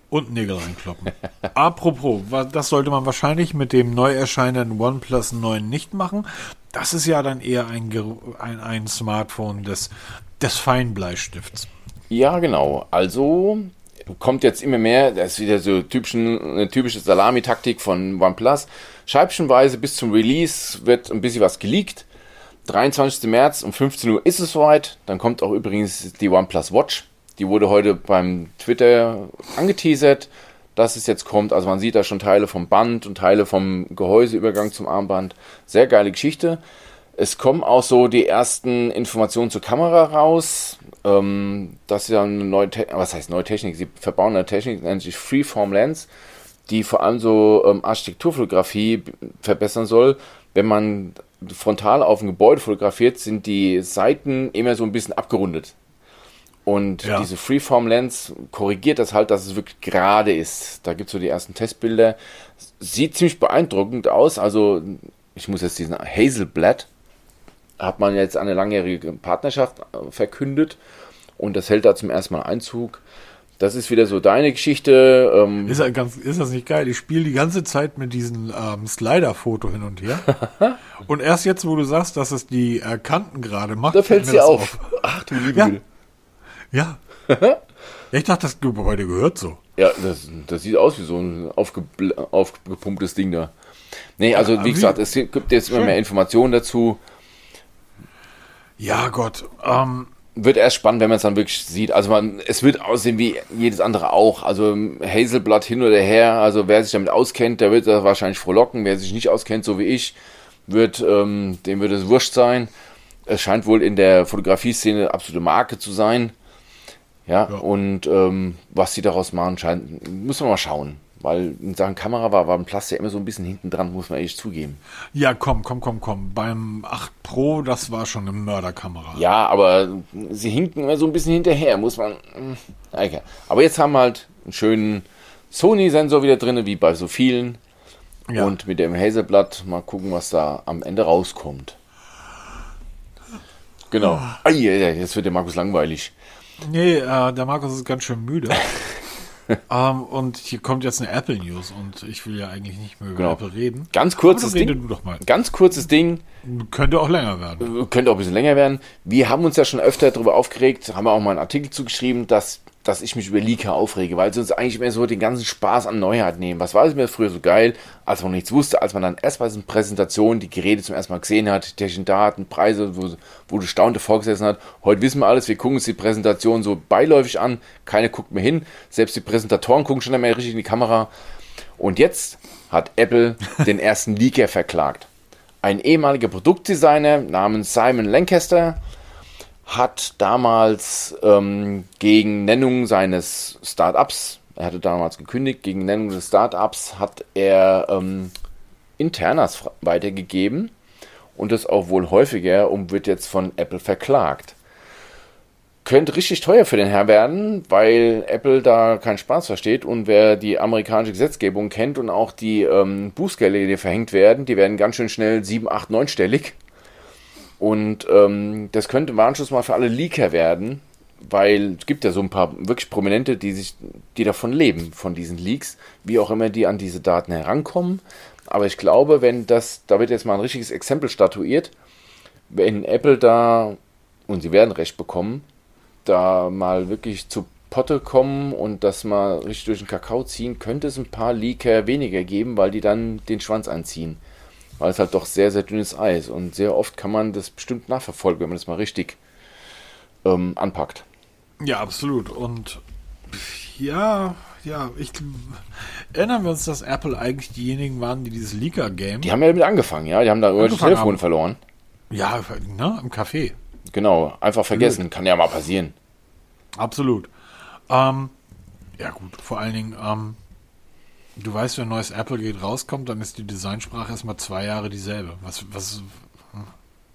Und Nägel reinkloppen. Apropos, das sollte man wahrscheinlich mit dem neu erscheinenden OnePlus 9 nicht machen. Das ist ja dann eher ein, ein, ein Smartphone des, des Feinbleistifts. Ja, genau. Also kommt jetzt immer mehr, das ist wieder so typischen, eine typische Salami-Taktik von OnePlus. Scheibchenweise bis zum Release wird ein bisschen was geleakt. 23. März um 15 Uhr ist es soweit. Dann kommt auch übrigens die OnePlus Watch. Die wurde heute beim Twitter angeteasert, dass es jetzt kommt. Also man sieht da schon Teile vom Band und Teile vom Gehäuseübergang zum Armband. Sehr geile Geschichte. Es kommen auch so die ersten Informationen zur Kamera raus. Ähm, das ist ja eine neue, Te was heißt neue Technik? Sie verbauen eine Technik, nennt sich Freeform Lens, die vor allem so ähm, Architekturfotografie verbessern soll. Wenn man frontal auf ein Gebäude fotografiert, sind die Seiten immer so ein bisschen abgerundet. Und ja. diese Freeform Lens korrigiert das halt, dass es wirklich gerade ist. Da gibt es so die ersten Testbilder. Sieht ziemlich beeindruckend aus. Also, ich muss jetzt diesen Hazelblatt, hat man jetzt eine langjährige Partnerschaft äh, verkündet. Und das hält da zum ersten Mal Einzug. Das ist wieder so deine Geschichte. Ähm ist, das ganz, ist das nicht geil? Ich spiele die ganze Zeit mit diesem ähm, Slider-Foto hin und her. und erst jetzt, wo du sagst, dass es die äh, Kanten gerade macht, da fällt es dir auf. auf. Ach du liebe ja. Ja. ich dachte, das Gebäude gehört so. Ja, das, das sieht aus wie so ein aufge, aufgepumptes Ding da. Nee, also ja, wie gesagt, es gibt jetzt immer mehr Informationen dazu. Ja, Gott. Ähm, wird erst spannend, wenn man es dann wirklich sieht. Also man, es wird aussehen wie jedes andere auch. Also Hazelblatt hin oder her. Also wer sich damit auskennt, der wird das wahrscheinlich frohlocken. Wer sich nicht auskennt, so wie ich, wird, ähm, dem wird es wurscht sein. Es scheint wohl in der Fotografie-Szene absolute Marke zu sein. Ja, ja. und ähm, was sie daraus machen, scheint, muss man mal schauen. Weil in Sachen Kamera war, war ein Plus ja immer so ein bisschen hinten dran, muss man ehrlich zugeben. Ja, komm, komm, komm, komm. Beim 8 Pro, das war schon eine Mörderkamera. Ja, aber sie hinken immer so ein bisschen hinterher, muss man. Hm, okay. Aber jetzt haben wir halt einen schönen Sony-Sensor wieder drin, wie bei so vielen. Ja. Und mit dem Hazelblatt mal gucken, was da am Ende rauskommt. Genau. Oh. jetzt wird der Markus langweilig. Nee, äh, der Markus ist ganz schön müde. ähm, und hier kommt jetzt eine Apple News und ich will ja eigentlich nicht mehr über Genau. Apple reden. Ganz kurzes Ding. Ganz kurzes Ding. Könnte auch länger werden. könnte auch ein bisschen länger werden. Wir haben uns ja schon öfter darüber aufgeregt, haben wir auch mal einen Artikel zugeschrieben, dass, dass ich mich über Leaker aufrege, weil sie uns eigentlich immer so den ganzen Spaß an Neuheit nehmen. Was war es mir früher so geil, als man nichts wusste, als man dann erst bei diesen Präsentationen die Geräte zum ersten Mal gesehen hat, technischen Daten, Preise, wo, wo du staunte vorgesessen hat. Heute wissen wir alles, wir gucken uns die Präsentation so beiläufig an, keiner guckt mehr hin, selbst die Präsentatoren gucken schon einmal richtig in die Kamera. Und jetzt hat Apple den ersten Leaker verklagt. Ein ehemaliger Produktdesigner namens Simon Lancaster hat damals ähm, gegen Nennung seines Startups, er hatte damals gekündigt, gegen Nennung des Startups hat er ähm, Internas weitergegeben und das auch wohl häufiger und wird jetzt von Apple verklagt. Könnte richtig teuer für den Herr werden, weil Apple da keinen Spaß versteht und wer die amerikanische Gesetzgebung kennt und auch die ähm, Bußgelder, die verhängt werden, die werden ganz schön schnell 7, 8, 9-stellig. Und ähm, das könnte im Anschluss mal für alle Leaker werden, weil es gibt ja so ein paar wirklich Prominente, die sich, die davon leben, von diesen Leaks, wie auch immer die an diese Daten herankommen. Aber ich glaube, wenn das, da wird jetzt mal ein richtiges Exempel statuiert, wenn Apple da, und sie werden recht bekommen, da mal wirklich zu Potte kommen und das mal richtig durch den Kakao ziehen, könnte es ein paar Leaker weniger geben, weil die dann den Schwanz anziehen. Weil es halt doch sehr, sehr dünnes Eis und sehr oft kann man das bestimmt nachverfolgen, wenn man das mal richtig ähm, anpackt. Ja, absolut. Und ja, ja, ich erinnern wir uns, dass Apple eigentlich diejenigen waren, die dieses Leaker-Game. Die haben ja damit angefangen, ja, die haben da irgendwelche Angefangen Telefon haben. verloren. Ja, ne, im Café. Genau, einfach vergessen, kann ja mal passieren. Absolut. Ähm, ja, gut, vor allen Dingen, ähm, du weißt, wenn ein neues Apple-Gerät rauskommt, dann ist die Designsprache erstmal zwei Jahre dieselbe. Was, was,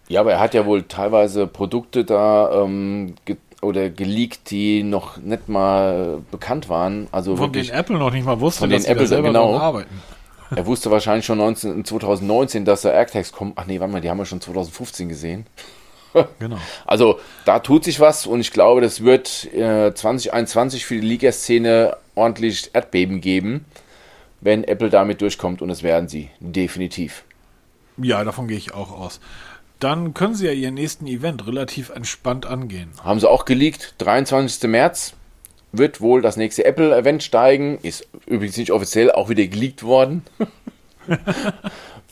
Ja, aber er hat ja wohl teilweise Produkte da ähm, ge oder geleakt, die noch nicht mal bekannt waren. Also von denen Apple noch nicht mal wusste, Von dass Apple, selber genau. arbeiten. er wusste wahrscheinlich schon 19, 2019, dass da AirTags kommen. Ach nee, warte mal, die haben wir schon 2015 gesehen. Genau. Also da tut sich was und ich glaube, das wird äh, 2021 für die Liga-Szene ordentlich Erdbeben geben, wenn Apple damit durchkommt und das werden sie definitiv. Ja, davon gehe ich auch aus. Dann können sie ja ihren nächsten Event relativ entspannt angehen. Haben sie auch geleakt, 23. März wird wohl das nächste Apple-Event steigen, ist übrigens nicht offiziell auch wieder geleakt worden.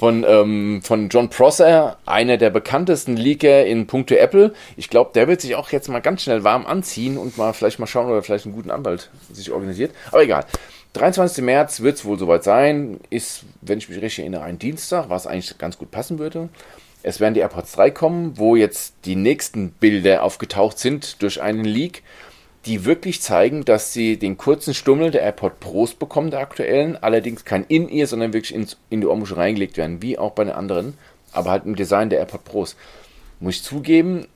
von, ähm, von John Prosser, einer der bekanntesten Leaker in puncto Apple. Ich glaube, der wird sich auch jetzt mal ganz schnell warm anziehen und mal vielleicht mal schauen, ob er vielleicht einen guten Anwalt sich organisiert. Aber egal. 23. März wird es wohl soweit sein. Ist, wenn ich mich richtig erinnere, ein Dienstag, was eigentlich ganz gut passen würde. Es werden die AirPods 3 kommen, wo jetzt die nächsten Bilder aufgetaucht sind durch einen Leak, die wirklich zeigen, dass sie den kurzen Stummel der AirPod Pros bekommen, der aktuellen, allerdings kein In-Ear, sondern wirklich ins, in die Ohrmuschel reingelegt werden, wie auch bei den anderen, aber halt im Design der AirPod Pros. Muss ich zugeben,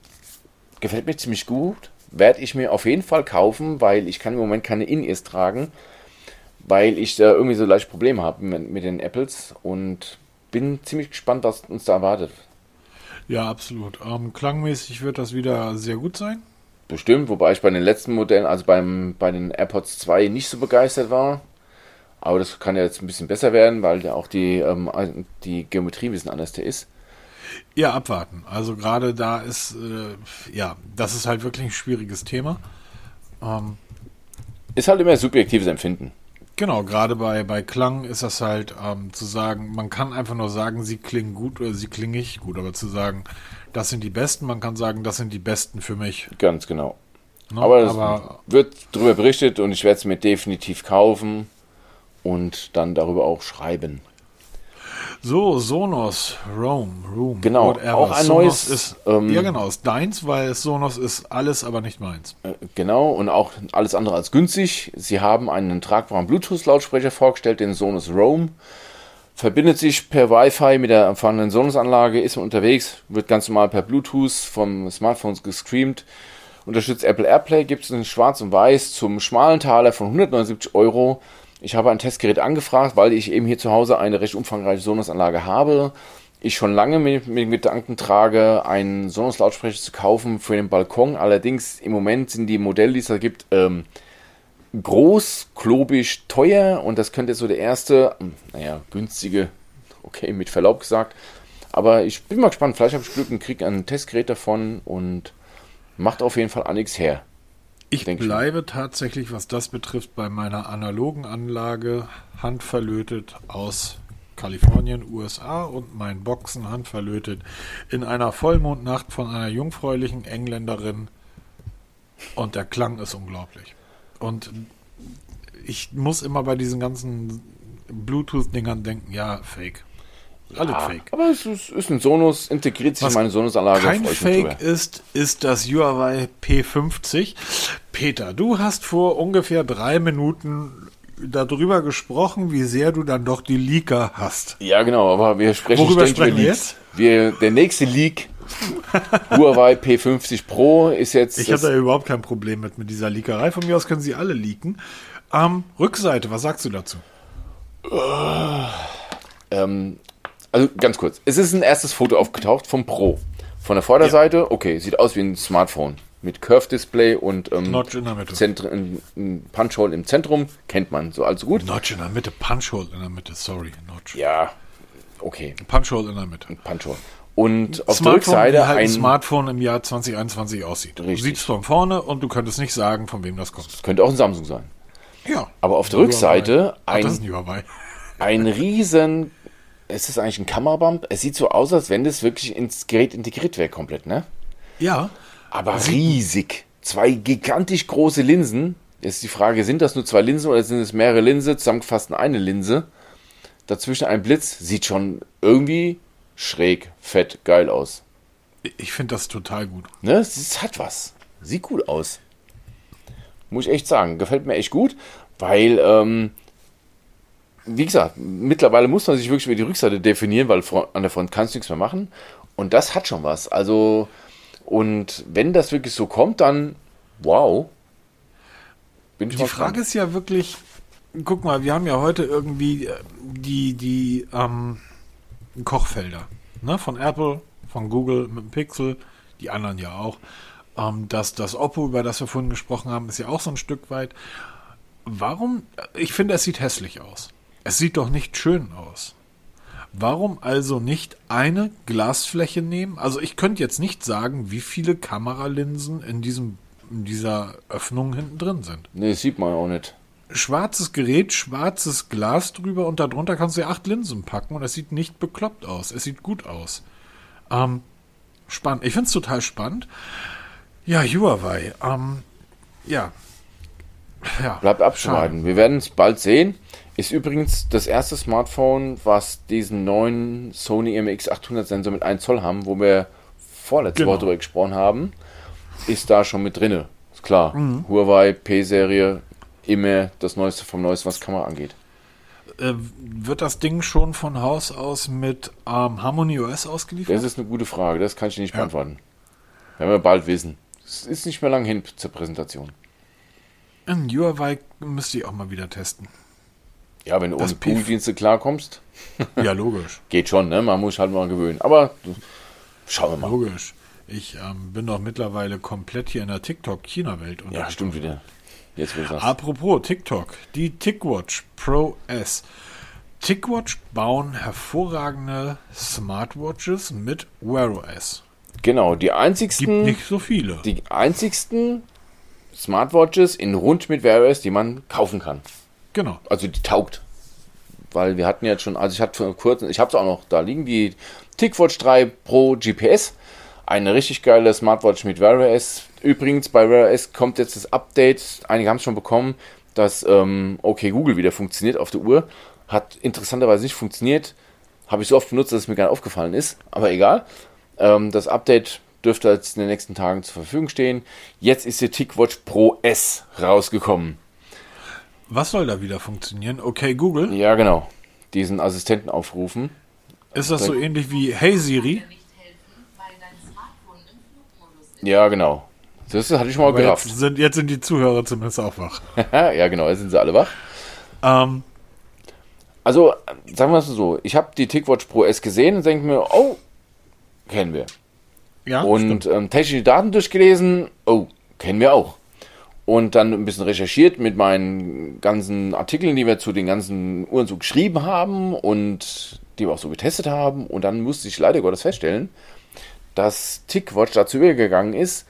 gefällt mir ziemlich gut, werde ich mir auf jeden Fall kaufen, weil ich kann im Moment keine In-Ears tragen, weil ich da irgendwie so leicht Probleme habe mit, mit den Apples und bin ziemlich gespannt, was uns da erwartet. Ja, absolut. Ähm, klangmäßig wird das wieder sehr gut sein. Bestimmt, wobei ich bei den letzten Modellen, also beim, bei den AirPods 2 nicht so begeistert war. Aber das kann ja jetzt ein bisschen besser werden, weil ja auch die, ähm, die Geometrie ein bisschen anders da ist. Ja, abwarten. Also gerade da ist, äh, ja, das ist halt wirklich ein schwieriges Thema. Ähm, Ist halt immer subjektives Empfinden. Genau, gerade bei, bei Klang ist das halt ähm, zu sagen, man kann einfach nur sagen, sie klingen gut oder sie klingen nicht gut, aber zu sagen, das sind die besten, man kann sagen, das sind die besten für mich. Ganz genau. Ne? Aber es aber wird darüber berichtet und ich werde es mir definitiv kaufen und dann darüber auch schreiben. So, Sonos, Rome, Room, Genau, auch ein neues, ist, ähm, ja genau, ist deins, weil Sonos ist alles, aber nicht meins. Äh, Genau, und auch alles andere als günstig. Sie haben einen tragbaren Bluetooth-Lautsprecher vorgestellt, den Sonos Roam. Verbindet sich per Wi-Fi mit der vorhandenen Sonos-Anlage, ist man unterwegs, wird ganz normal per Bluetooth vom Smartphone gestreamt. Unterstützt Apple AirPlay, gibt es in Schwarz und Weiß zum schmalen Taler von 179 Euro. Ich habe ein Testgerät angefragt, weil ich eben hier zu Hause eine recht umfangreiche Sonos-Anlage habe. Ich schon lange mit, mit Gedanken trage, einen Sonos-Lautsprecher zu kaufen für den Balkon. Allerdings im Moment sind die Modelle, die es da gibt, ähm, groß, klobig, teuer und das könnte so der erste, hm, naja, günstige, okay, mit Verlaub gesagt. Aber ich bin mal gespannt, vielleicht habe ich Glück und kriege ein Testgerät davon und macht auf jeden Fall nichts her. Ich bleibe ich tatsächlich, was das betrifft, bei meiner analogen Anlage handverlötet aus Kalifornien, USA und mein Boxen handverlötet in einer Vollmondnacht von einer jungfräulichen Engländerin und der Klang ist unglaublich. Und ich muss immer bei diesen ganzen Bluetooth-Dingern denken, ja, Fake. Alles ja, Fake. Aber es ist, ist, ein Sonos, integriert sich Was in meine Sonos-Anlage. Kein Fake ist, ist das Huawei P50. Peter, du hast vor ungefähr drei Minuten darüber gesprochen, wie sehr du dann doch die Leaker hast. Ja, genau, aber wir sprechen Worüber sprechen wir jetzt? Wir, der nächste Leak Huawei P50 Pro ist jetzt. Ich habe da überhaupt kein Problem mit, mit dieser Leakerei. Von mir aus können sie alle leaken. Ähm, Rückseite, was sagst du dazu? Uh, ähm, also ganz kurz. Es ist ein erstes Foto aufgetaucht vom Pro. Von der Vorderseite, ja. okay, sieht aus wie ein Smartphone. Mit Curve-Display und ähm, Notch in der Mitte. Zentr ein Punch-Hole im Zentrum, kennt man so also gut. Notch in der Mitte, Punch-Hole in der Mitte, sorry, Notch. Ja, okay. Punch-Hole in der Mitte. Punch-Hole. Und auf der Rückseite halt ein Smartphone im Jahr 2021 aussieht. Richtig. Du siehst es von vorne und du könntest nicht sagen, von wem das kommt. Das könnte auch ein Samsung sein. Ja. Aber auf der Rückseite Ach, ein riesen, ist das eigentlich ein Kamerabump? Es sieht so aus, als wenn das wirklich ins Gerät integriert wäre komplett, ne? Ja. Aber riesig. Zwei gigantisch große Linsen. Jetzt ist die Frage, sind das nur zwei Linsen oder sind es mehrere Linsen, zusammengefasst in eine Linse? Dazwischen ein Blitz. Sieht schon irgendwie schräg, fett, geil aus. Ich finde das total gut. Ne? Es hat was. Sieht gut aus. Muss ich echt sagen. Gefällt mir echt gut, weil, ähm, wie gesagt, mittlerweile muss man sich wirklich über die Rückseite definieren, weil an der Front kannst du nichts mehr machen. Und das hat schon was. Also, und wenn das wirklich so kommt, dann wow. Bin ich die Frage ist ja wirklich, guck mal, wir haben ja heute irgendwie äh, die, die, ähm, Kochfelder. Ne? Von Apple, von Google mit dem Pixel, die anderen ja auch. Ähm, das, das Oppo, über das wir vorhin gesprochen haben, ist ja auch so ein Stück weit. Warum? Ich finde, es sieht hässlich aus. Es sieht doch nicht schön aus. Warum also nicht eine Glasfläche nehmen? Also ich könnte jetzt nicht sagen, wie viele Kameralinsen in diesem in dieser Öffnung hinten drin sind. Nee, sieht man auch nicht schwarzes Gerät, schwarzes Glas drüber und darunter kannst du ja acht Linsen packen und es sieht nicht bekloppt aus. Es sieht gut aus. Ähm, spannend. Ich finde es total spannend. Ja, Huawei. Ähm, ja. ja. Bleibt abschneiden. Wir werden es bald sehen. Ist übrigens das erste Smartphone, was diesen neuen Sony MX800 Sensor mit 1 Zoll haben, wo wir vorletzte genau. Woche darüber gesprochen haben, ist da schon mit drinne. Ist klar. Mhm. Huawei P-Serie immer das Neueste vom Neuesten, was Kamera angeht. Äh, wird das Ding schon von Haus aus mit ähm, Harmony OS ausgeliefert? Das ist eine gute Frage, das kann ich nicht ja. beantworten. Werden wir bald wissen. Es ist nicht mehr lang hin zur Präsentation. In Huawei müsste ich auch mal wieder testen. Ja, wenn du ohne Google-Dienste klarkommst. ja, logisch. Geht schon, ne? Man muss halt mal gewöhnen. Aber schauen wir mal. Logisch. Ich ähm, bin doch mittlerweile komplett hier in der TikTok-China-Welt. Ja, stimmt wieder. Jetzt Apropos TikTok, die TicWatch Pro S. TicWatch bauen hervorragende Smartwatches mit Wear OS. Genau, die einzigsten. Gibt nicht so viele. Die einzigsten Smartwatches in rund mit Wear OS, die man kaufen kann. Genau. Also die taugt. Weil wir hatten jetzt schon, also ich hatte vor kurzem, ich habe es auch noch da liegen, die TicWatch 3 Pro GPS. Eine richtig geile Smartwatch mit Wear OS Übrigens, bei Wear OS kommt jetzt das Update, einige haben es schon bekommen, dass ähm, okay Google wieder funktioniert auf der Uhr. Hat interessanterweise nicht funktioniert. Habe ich so oft benutzt, dass es mir gar nicht aufgefallen ist. Aber egal. Ähm, das Update dürfte jetzt in den nächsten Tagen zur Verfügung stehen. Jetzt ist die TicWatch Pro S rausgekommen. Was soll da wieder funktionieren? Okay, Google? Ja, genau. Diesen Assistenten aufrufen. Ist das so ähnlich wie Hey Siri? Ja, genau. Das hatte ich schon mal Aber gerafft. Jetzt sind, jetzt sind die Zuhörer zumindest auch wach. ja, genau, jetzt sind sie alle wach. Ähm, also, sagen wir es so, ich habe die TicWatch Pro S gesehen und denke mir, oh, kennen wir. Ja, und ähm, technische Daten durchgelesen, oh, kennen wir auch. Und dann ein bisschen recherchiert mit meinen ganzen Artikeln, die wir zu den ganzen Uhren so geschrieben haben und die wir auch so getestet haben. Und dann musste ich leider Gottes feststellen, dass TickWatch dazu übergegangen ist,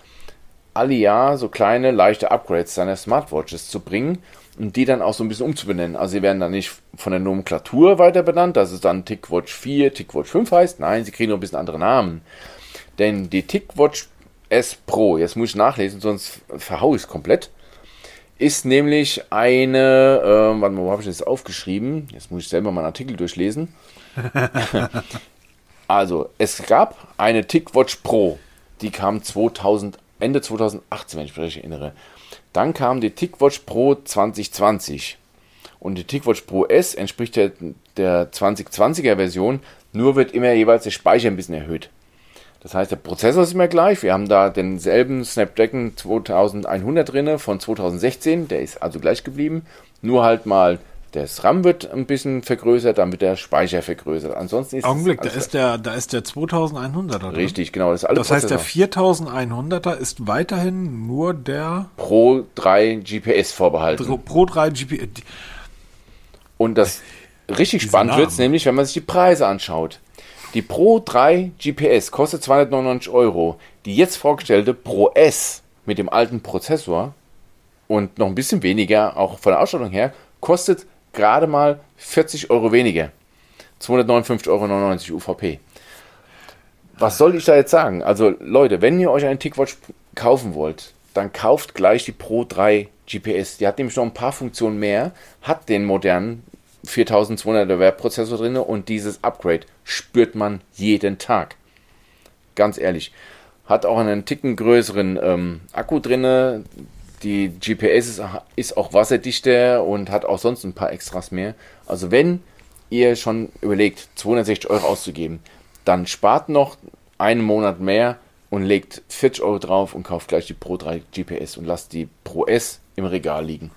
alle Jahr so kleine, leichte Upgrades seiner Smartwatches zu bringen und die dann auch so ein bisschen umzubenennen. Also sie werden dann nicht von der Nomenklatur weiter benannt, dass es dann TickWatch 4, TickWatch 5 heißt. Nein, sie kriegen nur ein bisschen andere Namen. Denn die TickWatch S Pro, jetzt muss ich nachlesen, sonst verhaue ich es komplett, ist nämlich eine, äh, warte mal, wo habe ich das aufgeschrieben? Jetzt muss ich selber meinen Artikel durchlesen. also, es gab eine TickWatch Pro, die kam 2000, Ende 2018, wenn ich mich erinnere. Dann kam die TickWatch Pro 2020. Und die TickWatch Pro S entspricht der, der 2020er Version, nur wird immer jeweils der Speicher ein bisschen erhöht. Das heißt, der Prozessor ist immer gleich. Wir haben da denselben Snapdragon 2100 drin von 2016. Der ist also gleich geblieben. Nur halt mal das RAM wird ein bisschen vergrößert, damit der Speicher vergrößert. Ansonsten ist Augenblick, da ist der, da ist der 2100er drin. Richtig, genau. Das, das heißt, der 4100er ist weiterhin nur der Pro 3 GPS vorbehalten. Pro 3 GPS. Und das richtig spannend wird es nämlich, wenn man sich die Preise anschaut. Die Pro 3 GPS kostet 299 Euro. Die jetzt vorgestellte Pro S mit dem alten Prozessor und noch ein bisschen weniger, auch von der Ausstattung her, kostet gerade mal 40 Euro weniger. 259,99 Euro UVP. Was soll ich da jetzt sagen? Also Leute, wenn ihr euch einen Tickwatch kaufen wollt, dann kauft gleich die Pro 3 GPS. Die hat nämlich noch ein paar Funktionen mehr, hat den modernen 4200er Webprozessor drin und dieses Upgrade spürt man jeden Tag. Ganz ehrlich. Hat auch einen Ticken größeren ähm, Akku drin. Die GPS ist, ist auch wasserdichter und hat auch sonst ein paar Extras mehr. Also wenn ihr schon überlegt, 260 Euro auszugeben, dann spart noch einen Monat mehr und legt 40 Euro drauf und kauft gleich die Pro 3 GPS und lasst die Pro S im Regal liegen.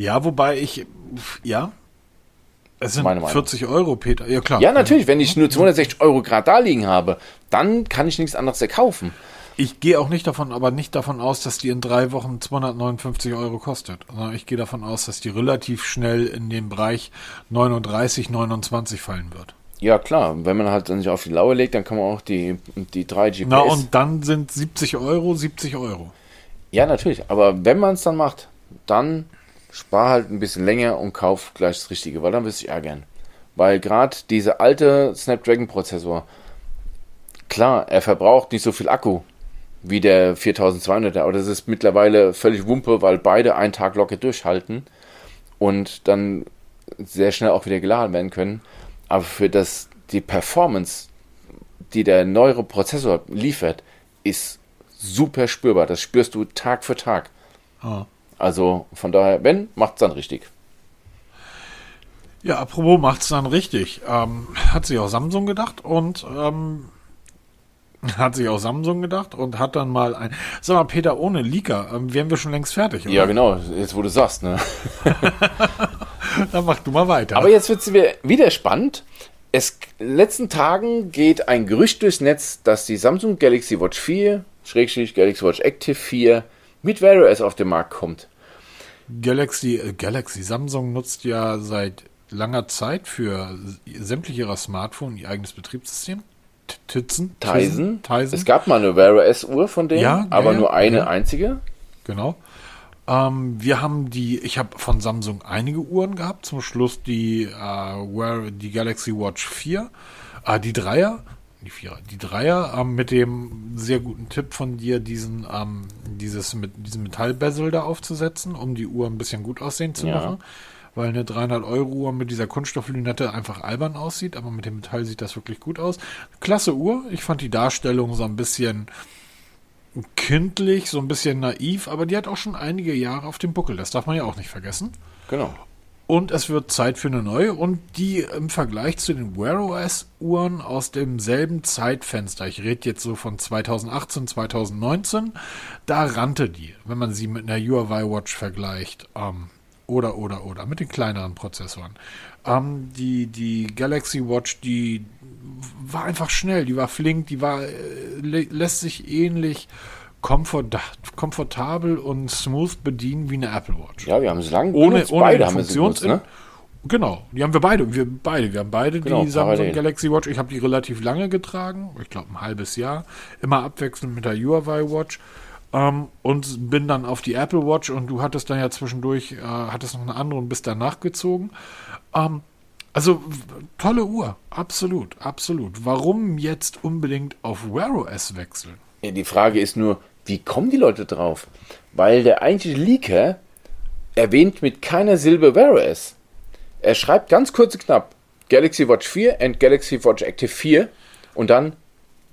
Ja, wobei ich, ja, es sind Meine 40 Euro, Peter. Ja, klar. Ja, natürlich. Wenn ich nur 260 Euro gerade da liegen habe, dann kann ich nichts anderes erkaufen. Ich gehe auch nicht davon, aber nicht davon aus, dass die in drei Wochen 259 Euro kostet. Also ich gehe davon aus, dass die relativ schnell in den Bereich 39, 29 fallen wird. Ja, klar. Wenn man halt dann sich auf die Laue legt, dann kann man auch die, die drei GPS. Na, und dann sind 70 Euro, 70 Euro. Ja, natürlich. Aber wenn man es dann macht, dann spar halt ein bisschen länger und kauf gleich das Richtige, weil dann wirst du dich ärgern. Weil gerade dieser alte Snapdragon-Prozessor, klar, er verbraucht nicht so viel Akku wie der 4200er, aber das ist mittlerweile völlig Wumpe, weil beide einen Tag locker durchhalten und dann sehr schnell auch wieder geladen werden können. Aber für das, die Performance, die der neuere Prozessor liefert, ist super spürbar. Das spürst du Tag für Tag. Oh. Also von daher, wenn, macht es dann richtig. Ja, apropos macht es dann richtig. Ähm, hat sich auch Samsung gedacht und ähm, hat sich auch Samsung gedacht und hat dann mal ein. Sag mal, Peter, ohne Leaker, ähm, wären wir schon längst fertig, oder? Ja, genau, jetzt wo du sagst, ne? dann mach du mal weiter. Aber jetzt wird es wieder spannend. Es letzten Tagen geht ein Gerücht durchs Netz, dass die Samsung Galaxy Watch 4, Schrägstrich Galaxy Watch Active 4 mit Wear OS auf den Markt kommt. Galaxy, äh, Galaxy, Samsung nutzt ja seit langer Zeit für sämtliche ihrer Smartphones ihr eigenes Betriebssystem. Tizen, Tizen. Tizen. Es gab mal eine Wear OS Uhr von denen, ja, aber ja, nur eine ja. einzige. Genau. Ähm, wir haben die, ich habe von Samsung einige Uhren gehabt, zum Schluss die, äh, Wear, die Galaxy Watch 4, äh, die Dreier die Vierer. Die Dreier ähm, mit dem sehr guten Tipp von dir, diesen, ähm, dieses mit diesem Metallbezel da aufzusetzen, um die Uhr ein bisschen gut aussehen zu machen. Weil eine 300 Euro Uhr mit dieser Kunststofflünette einfach albern aussieht, aber mit dem Metall sieht das wirklich gut aus. Klasse Uhr. Ich fand die Darstellung so ein bisschen kindlich, so ein bisschen naiv, aber die hat auch schon einige Jahre auf dem Buckel. Das darf man ja auch nicht vergessen. Genau. Und es wird Zeit für eine neue. Und die im Vergleich zu den Wear OS Uhren aus demselben Zeitfenster, ich rede jetzt so von 2018, 2019, da rannte die, wenn man sie mit einer Huawei Watch vergleicht. Ähm, oder, oder, oder, mit den kleineren Prozessoren. Ähm, die, die Galaxy Watch, die war einfach schnell, die war flink, die war, äh, lässt sich ähnlich komfort komfortabel und smooth bedienen wie eine Apple Watch. Ja, wir haben es lang ohne, ohne beide den haben wir sie Funktions benutzt, ne? Genau, die haben wir beide. Wir beide, wir haben beide Genau, die Samsung parallel. Galaxy Watch. Ich habe die relativ lange getragen, ich glaube ein halbes Jahr, immer abwechselnd mit der Huawei Watch. Ähm, und bin dann auf die Apple Watch und du hattest dann ja zwischendurch, äh, hattest noch eine andere und bist dann nachgezogen. Ähm, also tolle Uhr, absolut, absolut. Warum jetzt unbedingt auf Wear OS wechseln? Ja, die Frage ist nur, wie kommen die Leute drauf? Weil der eigentliche Leaker erwähnt mit keiner Silbe OS. Er schreibt ganz kurz und knapp Galaxy Watch 4 and Galaxy Watch Active 4 und dann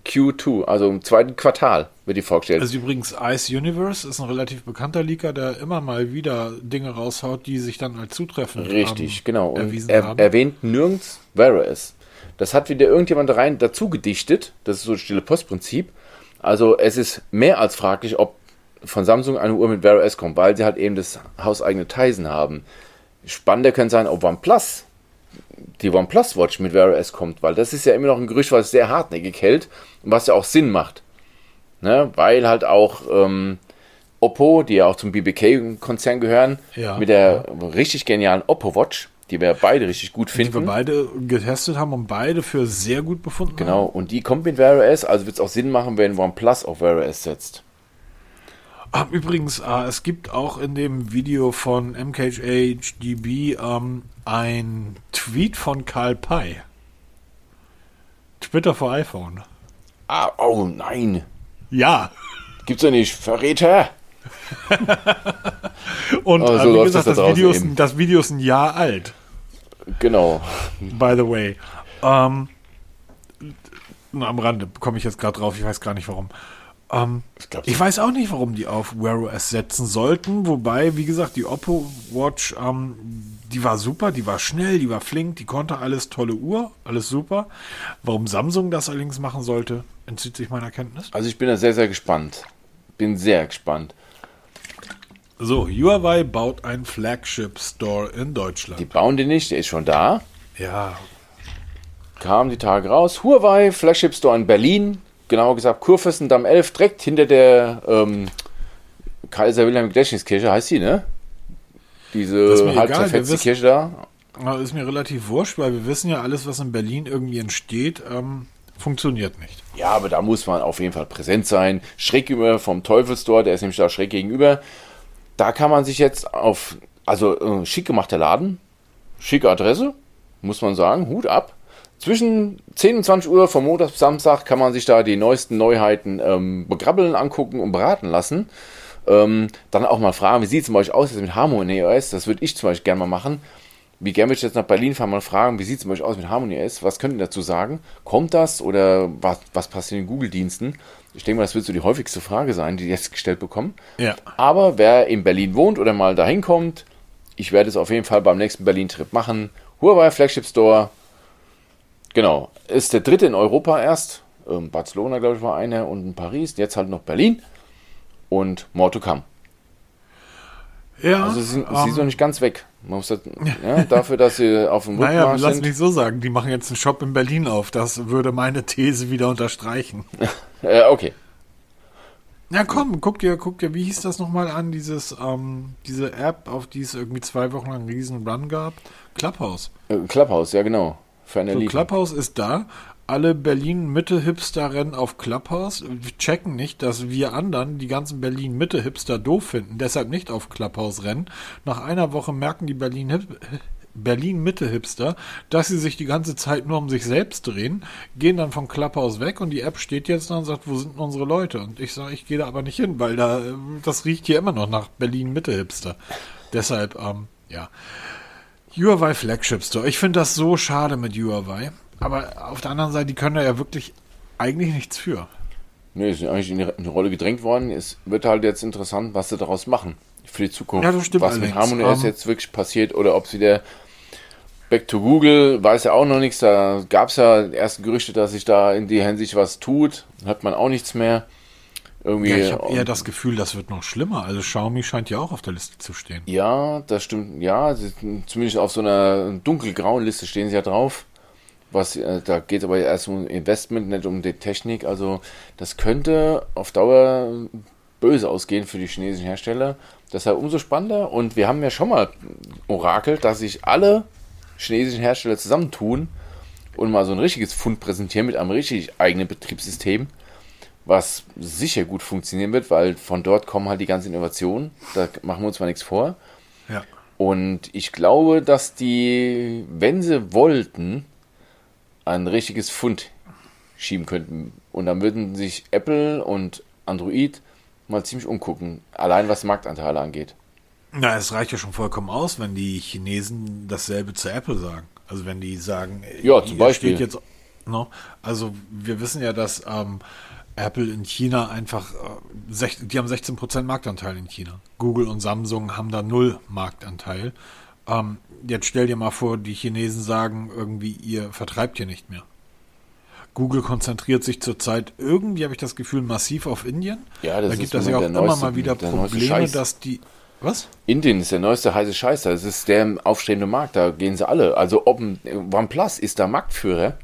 Q2, also im zweiten Quartal wird die vorgestellt. Also übrigens Ice Universe ist ein relativ bekannter Leaker, der immer mal wieder Dinge raushaut, die sich dann als zutreffend Richtig, ähm, genau. Und erwiesen er haben. erwähnt nirgends OS. Das hat wieder irgendjemand rein dazu gedichtet. Das ist so das stille Postprinzip. Also es ist mehr als fraglich, ob von Samsung eine Uhr mit Wear OS kommt, weil sie halt eben das hauseigene Tizen haben. Spannender könnte sein, ob OnePlus, die OnePlus Watch mit Wear OS kommt, weil das ist ja immer noch ein Gerücht, was sehr hartnäckig hält und was ja auch Sinn macht. Ne? Weil halt auch ähm, Oppo, die ja auch zum BBK-Konzern gehören, Ja, mit der richtig genialen Oppo Watch, die wir beide richtig gut die wir finden. beide getestet haben und beide für sehr gut befunden Genau, und die kommt mit Wear OS, also wird es auch Sinn machen, wenn OnePlus auf Wear OS setzt. Ah, übrigens, äh, es gibt auch in dem Video von MKHDB ähm, ein Tweet von Karl Pei. Twitter für iPhone. Ah, oh nein. Ja. Gibt's doch nicht. Verräter. Und Oh, so äh, wie gesagt, das das, da Video ist, das Video ist ein Jahr alt. Genau. By the way. Ähm, am Rande komme ich jetzt gerade drauf, ich weiß gar nicht warum. Ähm, Ich glaub, ich weiß auch nicht, warum die auf Wear OS setzen sollten, wobei, wie gesagt, die Oppo Watch, ähm, die war super, die war schnell, die war flink, die konnte alles, tolle Uhr, alles super. Warum Samsung das allerdings machen sollte, entzieht sich meiner Kenntnis. Also ich bin da sehr, sehr gespannt. Bin sehr gespannt. So, Huawei baut ein Flagship Store in Deutschland. Die bauen den nicht, der ist schon da. ja, Kam die Tage raus. Huawei, Flagship Store in Berlin. Genauer gesagt, Kurfürstendamm 11, direkt hinter der ähm, Kaiser Wilhelm Gedächtniskirche, heißt sie, ne? Diese halb zerfetzte Kirche da. Ist mir relativ wurscht, weil wir wissen ja, alles, was in Berlin irgendwie entsteht, ähm, funktioniert nicht. Ja, aber da muss man auf jeden Fall präsent sein. Schräg gegenüber vom Teufelstor, der ist nämlich da schräg gegenüber. Da kann man sich jetzt auf, also äh, schick gemachter Laden, schicke Adresse, muss man sagen, Hut ab. Zwischen 10 und 20 Uhr vom Montag bis Samstag kann man sich da die neuesten Neuheiten ähm, begrabbeln, angucken und beraten lassen. Ähm, dann auch mal fragen, wie sieht es zum Beispiel aus jetzt mit Harmony OS? Das würde ich zum Beispiel gerne mal machen. Wie gerne würde ich jetzt nach Berlin fahren, mal fragen, wie sieht es zum Beispiel aus mit Harmony OS? Was könnt ihr dazu sagen? Kommt das oder was, was passiert in den Google-Diensten? Ich denke mal, das wird so die häufigste Frage sein, die die jetzt gestellt bekommen. Ja. Aber wer in Berlin wohnt oder mal dahin kommt, ich werde es auf jeden Fall beim nächsten Berlin-Trip machen. Huawei Flagship Store. Genau. Ist der dritte in Europa erst. Ähm, Barcelona, glaube ich, war einer und in Paris. Jetzt halt noch Berlin. Und more to come. Ja, Also sie sind, ähm, sie sind noch nicht ganz weg. Das, ja, dafür, dass sie auf dem naja, Rückmarsch lass sind. mich so sagen, die machen jetzt einen Shop in Berlin auf. Das würde meine These wieder unterstreichen. Äh, okay. Ja, komm, guck dir, guck dir, wie hieß das nochmal an, dieses, ähm, diese App, auf die es irgendwie zwei Wochen lang einen riesen Run gab? Clubhouse. Äh, Clubhouse, ja genau. Für eine So. Clubhouse ist da. Alle Berlin-Mitte-Hipster rennen auf Clubhouse. Wir checken nicht, dass wir anderen die ganzen Berlin-Mitte-Hipster doof finden, deshalb nicht auf Clubhouse rennen. Nach einer Woche merken die Berlin-Mitte-Hipster, dass sie sich die ganze Zeit nur um sich selbst drehen, gehen dann von Clubhouse weg und die App steht jetzt da und sagt, wo sind unsere Leute? Und ich sage, ich gehe da aber nicht hin, weil da, äh, das riecht hier immer noch nach Berlin-Mitte-Hipster. Deshalb, ähm, ja. Huawei Flagship Store. Ich finde das so schade mit Huawei. Aber auf der anderen Seite, die können da ja wirklich eigentlich nichts für. Nee, ist eigentlich in die Rolle gedrängt worden. Es wird halt jetzt interessant, was sie daraus machen für die Zukunft. Ja, das stimmt was mit allerdings. Harmony OS Ähm, jetzt wirklich passiert oder ob es wieder Back to Google, weiß ja auch noch nichts. Da gab es ja erste Gerüchte, dass sich da in die Hinsicht was tut. Hört man auch nichts mehr. Irgendwie. Ja, ich habe eher das Gefühl, das wird noch schlimmer. Also Xiaomi scheint ja auch auf der Liste zu stehen. Ja, das stimmt. Ja, sie zumindest auf so einer dunkelgrauen Liste stehen sie ja drauf. Was, äh, da geht es aber erst um Investment, nicht um die Technik. Also das könnte auf Dauer böse ausgehen für die chinesischen Hersteller. Deshalb umso spannender. Und wir haben ja schon mal orakelt, dass sich alle chinesischen Hersteller zusammentun und mal so ein richtiges Fund präsentieren mit einem richtig eigenen Betriebssystem, was sicher gut funktionieren wird, weil von dort kommen halt die ganzen Innovationen. Da machen wir uns mal nichts vor. Ja. Und ich glaube, dass die, wenn sie wollten, ein richtiges Fund schieben könnten. Und dann würden sich Apple und Android mal ziemlich umgucken, allein was Marktanteile angeht. Na, es reicht ja schon vollkommen aus, wenn die Chinesen dasselbe zu Apple sagen. Also wenn die sagen, ja, zum Beispiel. Jetzt, no, also wir wissen ja, dass ähm, Apple in China einfach, äh, die haben 16% Marktanteil in China. Google und Samsung haben da null Marktanteil. Ähm, jetzt stell dir mal vor, die Chinesen sagen irgendwie, ihr vertreibt hier nicht mehr. Google konzentriert sich zurzeit irgendwie, habe ich das Gefühl, massiv auf Indien. Ja, das da gibt es ja auch immer neueste, mal wieder Probleme, dass die. Was? Indien ist der neueste heiße Scheiß. Das ist der aufstrebende Markt. Da gehen sie alle. Also ob OnePlus ist da Marktführer.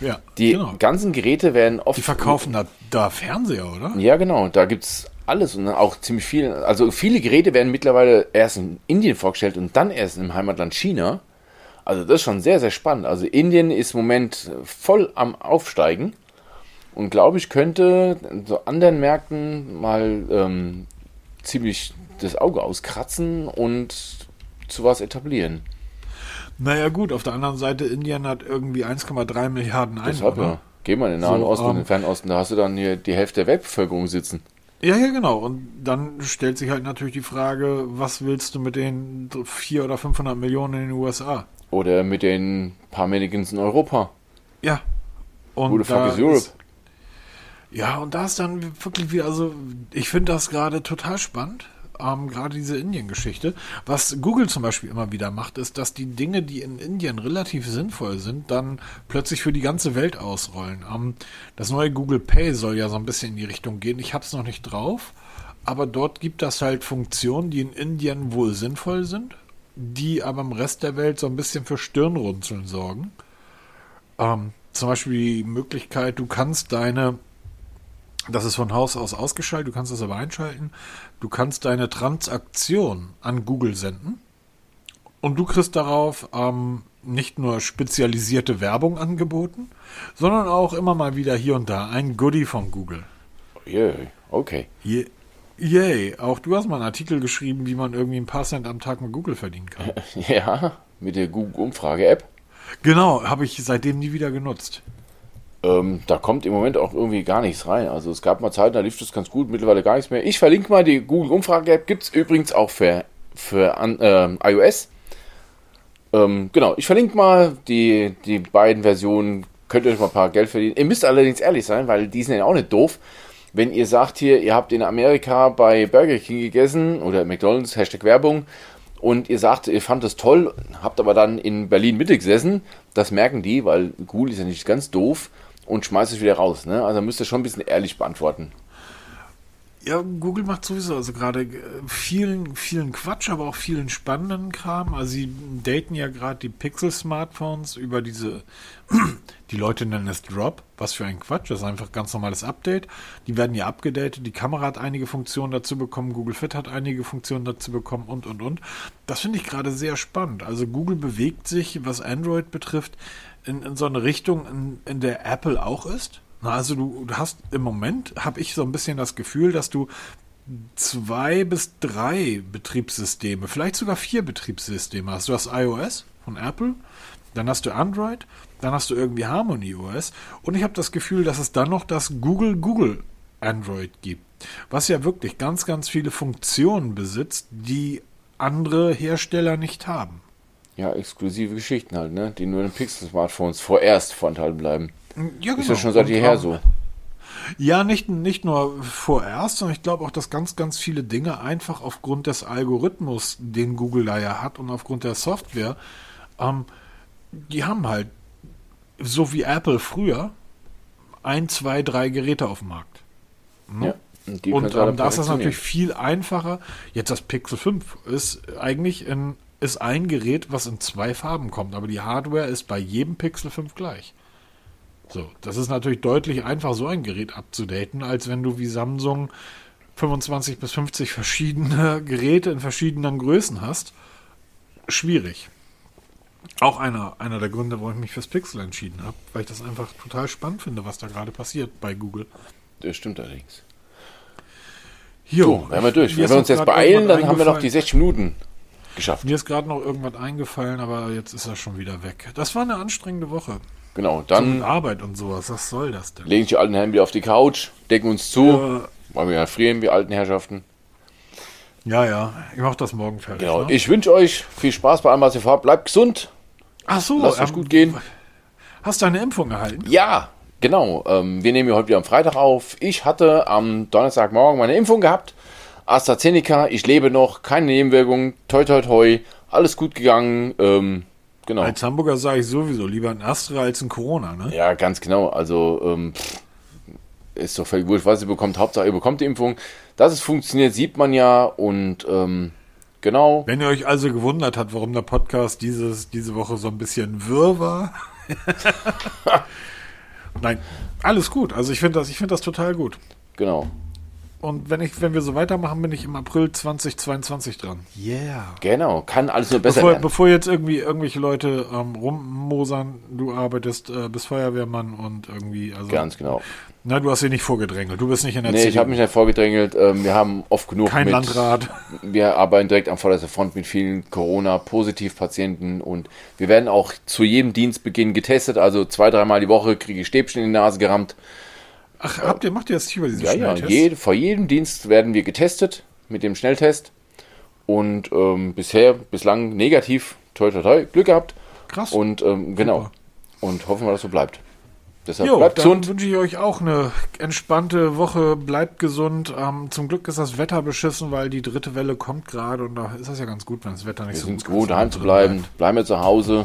Ja, die genau. ganzen Geräte werden oft. Die verkaufen da, da Fernseher, oder? Ja, genau. Da gibt es alles und auch ziemlich viel. Also viele Geräte werden mittlerweile erst in Indien vorgestellt und dann erst im Heimatland China. Also das ist schon sehr, sehr spannend. Also Indien ist im Moment voll am Aufsteigen und glaube ich könnte so anderen Märkten mal ähm, ziemlich das Auge auskratzen und zu was etablieren. Naja gut, auf der anderen Seite, Indien hat irgendwie 1,3 Milliarden Einwohner. Deshalb, ja. Geh mal in den Nahen so, Osten ähm, und den Fernosten, da hast du dann hier die Hälfte der Weltbevölkerung sitzen. Ja, ja, genau. Und dann stellt sich halt natürlich die Frage, was willst du mit den 400 oder 500 Millionen in den USA? Oder mit den paar Mannequins in Europa. Ja. Und Who the fuck is Europe? Ist, ja, und da ist dann wirklich wieder, also ich finde das gerade total spannend. Ähm, gerade diese Indien-Geschichte. Was Google zum Beispiel immer wieder macht, ist, dass die Dinge, die in Indien relativ sinnvoll sind, dann plötzlich für die ganze Welt ausrollen. Ähm, das neue Google Pay soll ja so ein bisschen in die Richtung gehen. Ich habe es noch nicht drauf, aber dort gibt es halt Funktionen, die in Indien wohl sinnvoll sind die aber im Rest der Welt so ein bisschen für Stirnrunzeln sorgen. Ähm, zum Beispiel die Möglichkeit, du kannst deine, das ist von Haus aus ausgeschaltet, du kannst das aber einschalten, du kannst deine Transaktion an Google senden und du kriegst darauf ähm, nicht nur spezialisierte Werbung angeboten, sondern auch immer mal wieder hier und da ein Goodie von Google. Yeah, okay. Je Yay, auch du hast mal einen Artikel geschrieben, wie man irgendwie ein paar Cent am Tag mit Google verdienen kann. Ja, mit der Google-Umfrage-App. Genau, habe ich seitdem nie wieder genutzt. Ähm, da kommt im Moment auch irgendwie gar nichts rein. Also es gab mal Zeiten, da lief das ganz gut, mittlerweile gar nichts mehr. Ich verlinke mal die Google-Umfrage-App, gibt es übrigens auch für, für äh, iOS. Ähm, genau, ich verlinke mal die, die beiden Versionen, könnt ihr euch mal ein paar Geld verdienen. Ihr müsst allerdings ehrlich sein, weil die sind ja auch nicht doof wenn ihr sagt hier, ihr habt in Amerika bei Burger King gegessen oder McDonalds, Hashtag Werbung, und ihr sagt, ihr fand das toll, habt aber dann in Berlin Mitte gesessen, das merken die, weil Google ist ja nicht ganz doof und schmeißt es wieder raus. Ne? Also müsst ihr schon ein bisschen ehrlich beantworten. Ja, Google macht sowieso also gerade äh, vielen, vielen Quatsch, aber auch vielen spannenden Kram. Also sie daten ja gerade die Pixel-Smartphones über diese, die Leute nennen es Drop. Was für ein Quatsch, das ist einfach ganz normales Update. Die werden ja abgedatet, die Kamera hat einige Funktionen dazu bekommen, Google Fit hat einige Funktionen dazu bekommen und, und, und. Das finde ich gerade sehr spannend. Also Google bewegt sich, was Android betrifft, in, in so eine Richtung, in, in der Apple auch ist. Also du, du hast im Moment, habe ich so ein bisschen das Gefühl, dass du zwei bis drei Betriebssysteme, vielleicht sogar vier Betriebssysteme hast. Du hast iOS von Apple, dann hast du Android, dann hast du irgendwie Harmony OS und ich habe das Gefühl, dass es dann noch das Google Google Android gibt, was ja wirklich ganz, ganz viele Funktionen besitzt, die andere Hersteller nicht haben. Ja, exklusive Geschichten halt, ne? Die nur in Pixel-Smartphones vorerst vorenthalten bleiben. Ja, genau. Ist ja schon seit jeher so. Ja, nicht, nicht nur vorerst, sondern ich glaube auch, dass ganz, ganz viele Dinge einfach aufgrund des Algorithmus, den Google da ja hat und aufgrund der Software, ähm, die haben halt, so wie Apple früher, ein, zwei, drei Geräte auf dem Markt. Ne? Ja. Und, und ähm, da ist das natürlich viel einfacher. Jetzt das Pixel 5 ist eigentlich in, ist ein Gerät, was in zwei Farben kommt, aber die Hardware ist bei jedem Pixel 5 gleich. So, das ist natürlich deutlich einfach, so ein Gerät abzudaten, als wenn du wie Samsung 25 bis 50 verschiedene Geräte in verschiedenen Größen hast, schwierig. Auch einer, einer der Gründe, warum ich mich fürs Pixel entschieden habe, weil ich das einfach total spannend finde, was da gerade passiert bei Google. Das stimmt allerdings. Jo, So, wären wir durch. Wenn wir uns jetzt beeilen, dann haben wir noch die eingefallen. 60 Minuten geschafft. Mir ist gerade noch irgendwas eingefallen, aber jetzt ist er schon wieder weg. Das war eine anstrengende Woche. Genau, dann Arbeit und sowas. Was soll das denn? legen die alten Herren wieder auf die Couch, decken uns zu, Ja, weil wir ja frieren, wir alten Herrschaften. ja, ja. Ich mach das morgen fertig. Genau, ne? ich wünsche euch viel Spaß bei allem, was ihr vorhabt. Bleibt gesund, Ach so, lasst euch ähm, gut gehen. Hast du eine Impfung erhalten? Ja, genau. Ähm, wir nehmen ja heute wieder am Freitag auf. Ich hatte am Donnerstagmorgen meine Impfung gehabt. AstraZeneca, ich lebe noch, keine Nebenwirkungen, toi toi toi, alles gut gegangen. Ähm, genau. Als Hamburger sage ich sowieso lieber ein Astra als ein Corona, ne? Ja, ganz genau. Also ähm, ist doch völlig wurscht, was ihr bekommt. Hauptsache ihr bekommt die Impfung. Dass es funktioniert, sieht man ja. Und ähm, genau. Wenn ihr euch also gewundert habt, warum der Podcast dieses, diese Woche so ein bisschen wirr war. Nein, alles gut. Also ich finde das, ich finde das total gut. Genau. Und wenn ich, wenn wir so weitermachen, bin ich im April 2022 dran. Yeah. Genau. Kann alles nur besser Bevor, werden. bevor jetzt irgendwie irgendwelche Leute ähm, rummosern, du arbeitest, äh, bist Feuerwehrmann und irgendwie, also. Ganz genau. Na, du hast sie nicht vorgedrängelt. Du bist nicht in der Nee, ich CDU. habe mich nicht vorgedrängelt. Ähm, wir haben oft genug Kein mit, Landrat. Wir arbeiten direkt am vorderster Front mit vielen Corona-Positiv-Patienten und wir werden auch zu jedem Dienstbeginn getestet. Also zwei, dreimal die Woche kriege ich Stäbchen in die Nase gerammt. Ach, habt ihr, macht ihr jetzt über diese Ja, ja, Schnelltests? jede, vor jedem Dienst werden wir getestet mit dem Schnelltest. Und ähm, bisher, bislang negativ, toi, toi, toi, Glück gehabt. Krass. Und ähm, genau. Super. Und hoffen wir, dass so bleibt. Deshalb Jo, bleibt dann gesund. wünsche ich euch auch eine entspannte Woche. Bleibt gesund. Ähm, zum Glück ist das Wetter beschissen, weil die dritte Welle kommt gerade und da ist das ja ganz gut, wenn das Wetter nicht Wir so sind es gut gewohnt, ist. daheim zu bleiben. Bleiben wir zu Hause.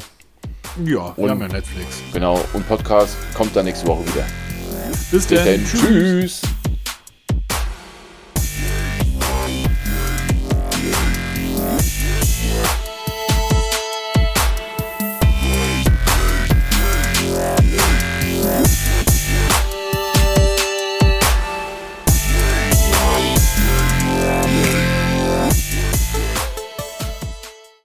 Ja, wir Und- haben ja Netflix. Genau. Und Podcast kommt dann nächste Woche wieder. Bis, Bis dann. dann. Tschüss.